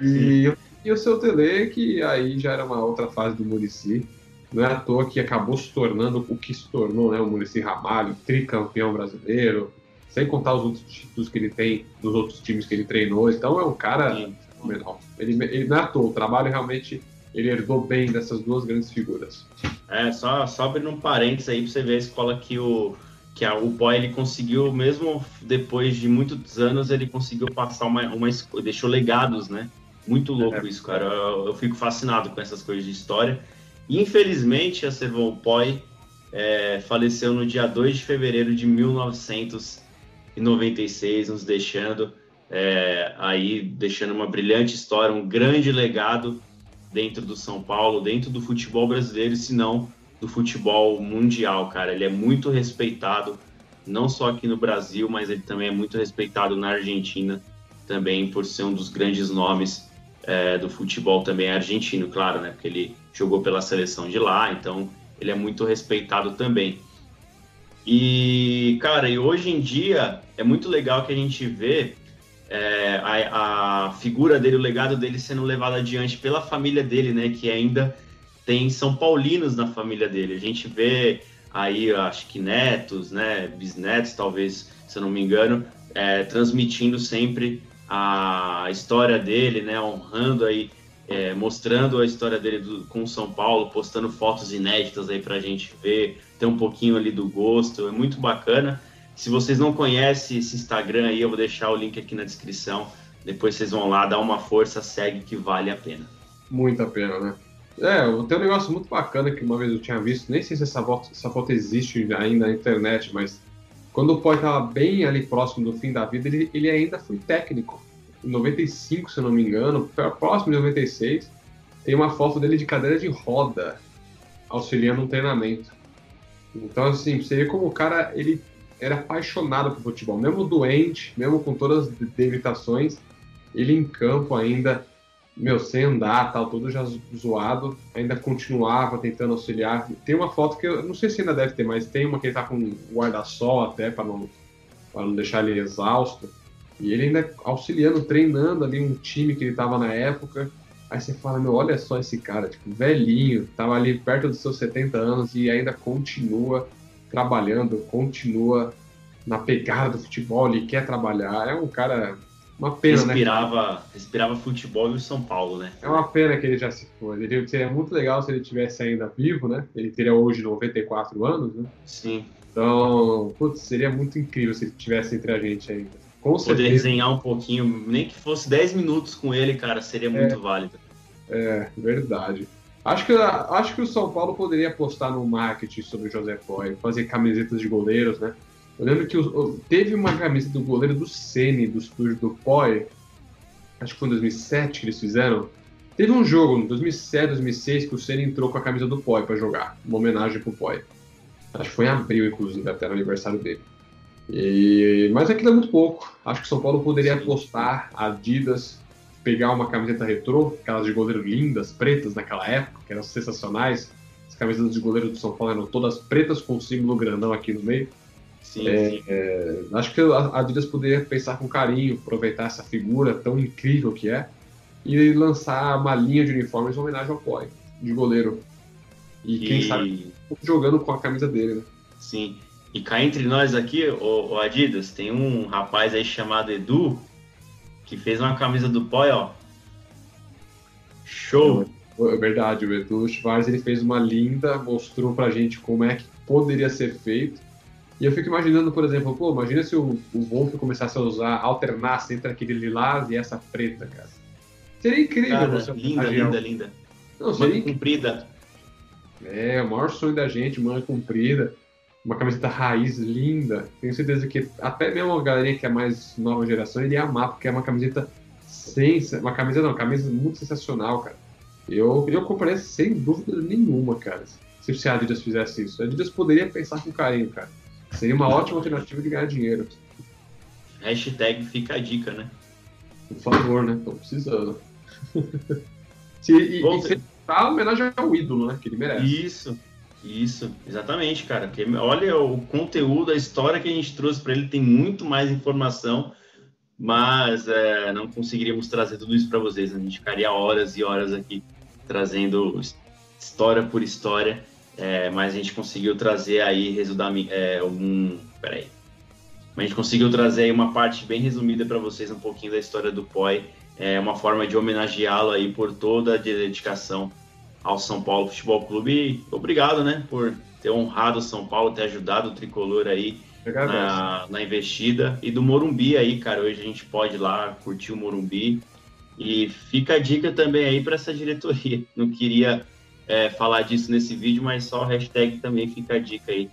E, e o seu Tele, que aí já era uma outra fase do Murici. Não é à toa que acabou se tornando o que se tornou, né? O Murici Ramalho, tricampeão brasileiro, sem contar os outros títulos que ele tem nos outros times que ele treinou. Então é um cara menor. Ele, ele não é à toa, o trabalho realmente ele herdou bem dessas duas grandes figuras. É, só, só abrindo um parênteses aí pra você ver a escola que o que a, o Boy ele conseguiu, mesmo depois de muitos anos, ele conseguiu passar uma, uma deixou legados, né? Muito louco é. isso, cara. Eu, eu, fico fascinado com essas coisas de história. Infelizmente, a Servon Poi é, faleceu no dia 2 de fevereiro de 1996, nos deixando é, aí, deixando uma brilhante história, um grande legado dentro do São Paulo, dentro do futebol brasileiro, se não do futebol mundial, cara. Ele é muito respeitado, não só aqui no Brasil, mas ele também é muito respeitado na Argentina, também por ser um dos grandes nomes é, do futebol também argentino, claro, né? Porque ele jogou pela seleção de lá, então ele é muito respeitado também. E, cara, e hoje em dia é muito legal que a gente vê é, a, a, figura dele, o legado dele sendo levado adiante pela família dele, né? Que ainda tem São Paulinos na família dele. A gente vê aí, acho que netos, né, bisnetos, talvez, se eu não me engano, é, transmitindo sempre a história dele, né, honrando aí, é, mostrando a história dele do, com São Paulo, postando fotos inéditas aí para a gente ver, ter um pouquinho ali do gosto, é muito bacana. Se vocês não conhecem esse Instagram aí, eu vou deixar o link aqui na descrição. Depois vocês vão lá, dá uma força, segue que vale a pena. Muito a pena, né? É, tem um negócio muito bacana que uma vez eu tinha visto, nem sei se essa foto, essa foto existe ainda na internet, mas quando o Poi estava bem ali próximo do fim da vida, ele, ele ainda foi técnico. Em 95, se eu não me engano, próximo de 96, tem uma foto dele de cadeira de roda, auxiliando um treinamento. Então, assim, você vê como o cara, ele era apaixonado por futebol, mesmo doente, mesmo com todas as debilitações, ele em campo ainda meu, sem andar, tal, todo já zoado, ainda continuava tentando auxiliar. Tem uma foto que eu não sei se ainda deve ter, mas tem uma que ele tá com guarda-sol até para não, pra não deixar ele exausto. E ele ainda auxiliando, treinando ali um time que ele tava na época. Aí você fala, meu, olha só esse cara, tipo, velhinho, tava ali perto dos seus 70 anos e ainda continua trabalhando, continua na pegada do futebol, ele quer trabalhar. É um cara uma pena, respirava, né? Respirava futebol e o São Paulo, né? É uma pena que ele já se foi. Ele seria muito legal se ele tivesse ainda vivo, né? Ele teria hoje 94 anos, né? Sim. Então, putz, seria muito incrível se ele tivesse entre a gente ainda. Com Poder certeza. resenhar um pouquinho, nem que fosse 10 minutos com ele, cara, seria muito é, válido. É, verdade. Acho que, acho que o São Paulo poderia apostar no marketing sobre o José Foy, fazer camisetas de goleiros, né? Eu lembro que teve uma camisa do goleiro do Sene, do estúdio do Poi, acho que foi em 2007 que eles fizeram. Teve um jogo, em 2007, 2006, que o Sene entrou com a camisa do Poi para jogar, uma homenagem pro Poi. Acho que foi em abril, inclusive, até no aniversário dele. E... Mas aquilo é muito pouco. Acho que o São Paulo poderia apostar, Adidas, pegar uma camiseta retrô, aquelas de goleiro lindas, pretas naquela época, que eram sensacionais. As camisetas de goleiro do São Paulo eram todas pretas com símbolo grandão aqui no meio. Sim, é, sim. É, acho que a Adidas poderia pensar com carinho, aproveitar essa figura tão incrível que é e lançar uma linha de uniformes em homenagem ao Poi, de goleiro. E, e, quem sabe jogando com a camisa dele, né? Sim. E cá entre nós aqui, o, o, Adidas, tem um rapaz aí chamado Edu que fez uma camisa do Poi, ó. Show! É verdade, o Edu Schwarz ele fez uma linda, mostrou pra gente como é que poderia ser feito e eu fico imaginando, por exemplo, pô, imagina se o, o Wolf começasse a usar, alternasse entre aquele lilás e essa preta, cara. Seria incrível. Cara, você linda, linda, linda. Não, seria manga comprida. É, o maior sonho da gente, manga comprida. Uma camiseta raiz linda. Tenho certeza que até mesmo a galerinha que é mais nova geração iria amar, porque é uma camiseta sens... Uma camisa não, camisa muito sensacional, cara. Eu, eu compraria sem dúvida nenhuma, cara. Se a Adidas fizesse isso. A Adidas poderia pensar com carinho, cara. Seria uma ótima alternativa de ganhar dinheiro. Hashtag fica a dica, né? Por favor, né? Tô precisando. Se, e, Bom, e você tá homenagem ao ídolo, né? Que ele merece. Isso, isso, exatamente, cara. Porque, olha o conteúdo, a história que a gente trouxe para ele, tem muito mais informação, mas é, não conseguiríamos trazer tudo isso para vocês. A gente ficaria horas e horas aqui trazendo história por história. É, mas a gente conseguiu trazer aí, resumir, é, um, peraí, a gente conseguiu trazer aí uma parte bem resumida para vocês um pouquinho da história do Poi, é uma forma de homenageá-lo aí por toda a dedicação ao São Paulo Futebol Clube. E obrigado, né, por ter honrado o São Paulo, ter ajudado o tricolor aí na, na, investida e do Morumbi aí, cara. Hoje a gente pode ir lá curtir o Morumbi. E fica a dica também aí para essa diretoria. Não queria é, falar disso nesse vídeo, mas só hashtag também fica a dica aí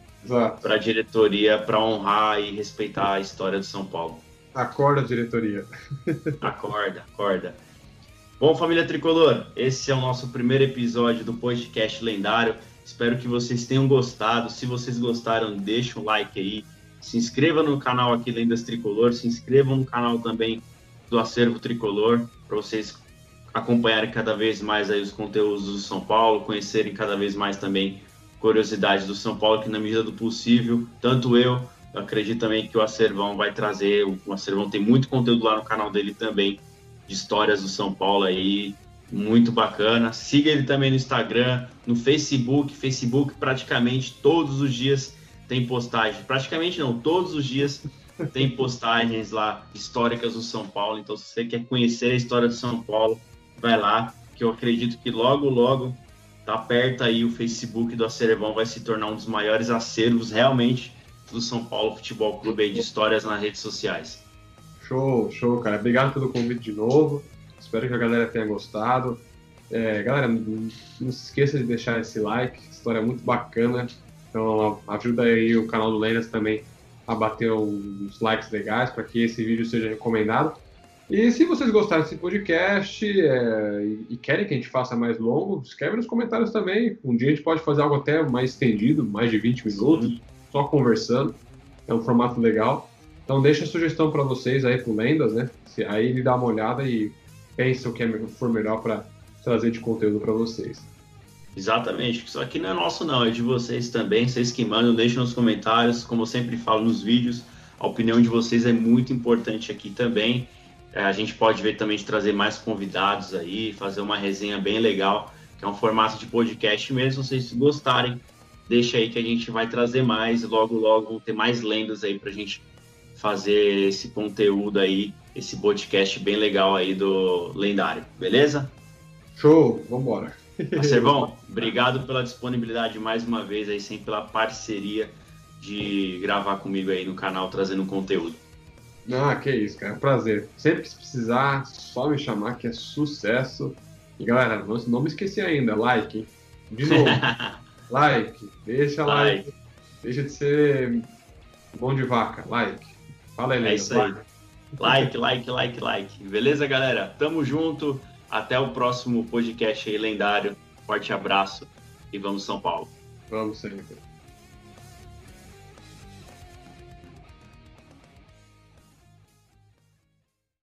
para a diretoria para honrar e respeitar a história do São Paulo. Acorda, diretoria. acorda, acorda. Bom, família tricolor, esse é o nosso primeiro episódio do podcast lendário. Espero que vocês tenham gostado. Se vocês gostaram, deixa um like aí. Se inscreva no canal aqui Lendas Tricolor, se inscrevam no canal também do Acervo Tricolor, para vocês acompanharem cada vez mais aí os conteúdos do São Paulo, conhecerem cada vez mais também curiosidades do São Paulo, que na medida do possível, tanto eu, eu acredito também que o Acervão vai trazer, o Acervão tem muito conteúdo lá no canal dele também, de histórias do São Paulo aí, muito bacana. Siga ele também no Instagram, no Facebook, Facebook praticamente todos os dias tem postagem, praticamente não, todos os dias tem postagens lá históricas do São Paulo. Então, se você quer conhecer a história do São Paulo, vai lá, que eu acredito que logo, logo, tá perto aí o Facebook do Acervão vai se tornar um dos maiores acervos realmente do São Paulo Futebol Clube aí de histórias nas redes sociais. Show, show, cara. Obrigado pelo convite de novo. Espero que a galera tenha gostado. É, galera, não, não se esqueça de deixar esse like, história muito bacana. Então ajuda aí o canal do Lendas também a bater uns likes legais para que esse vídeo seja recomendado. E se vocês gostaram desse podcast é, e querem que a gente faça mais longo, escreve nos comentários também. Um dia a gente pode fazer algo até mais estendido, mais de 20 minutos, Sim. só conversando. É um formato legal. Então deixa a sugestão para vocês aí pro Lendas, né? Aí ele dá uma olhada e pensa o que é, for melhor para trazer de conteúdo para vocês. Exatamente, isso aqui não é nosso não, é de vocês também, vocês que mandam, deixem nos comentários, como eu sempre falo nos vídeos, a opinião de vocês é muito importante aqui também. É, a gente pode ver também de trazer mais convidados aí, fazer uma resenha bem legal, que é um formato de podcast mesmo. Se vocês gostarem, deixa aí que a gente vai trazer mais. Logo, logo vão ter mais lendas aí pra gente fazer esse conteúdo aí, esse podcast bem legal aí do lendário, beleza? Show, vambora. Acervão, obrigado pela disponibilidade mais uma vez aí, sempre pela parceria de gravar comigo aí no canal, trazendo conteúdo. Ah, que isso, cara. Prazer. Sempre que precisar, só me chamar que é sucesso. E galera, não me esqueci ainda, like, hein? De novo. like, deixa like. like. Deixa de ser bom de vaca, like. Fala aí, É isso aí. Like, like, like, like. Beleza, galera? Tamo junto. Até o próximo podcast aí lendário. Forte abraço e vamos São Paulo. Vamos sempre.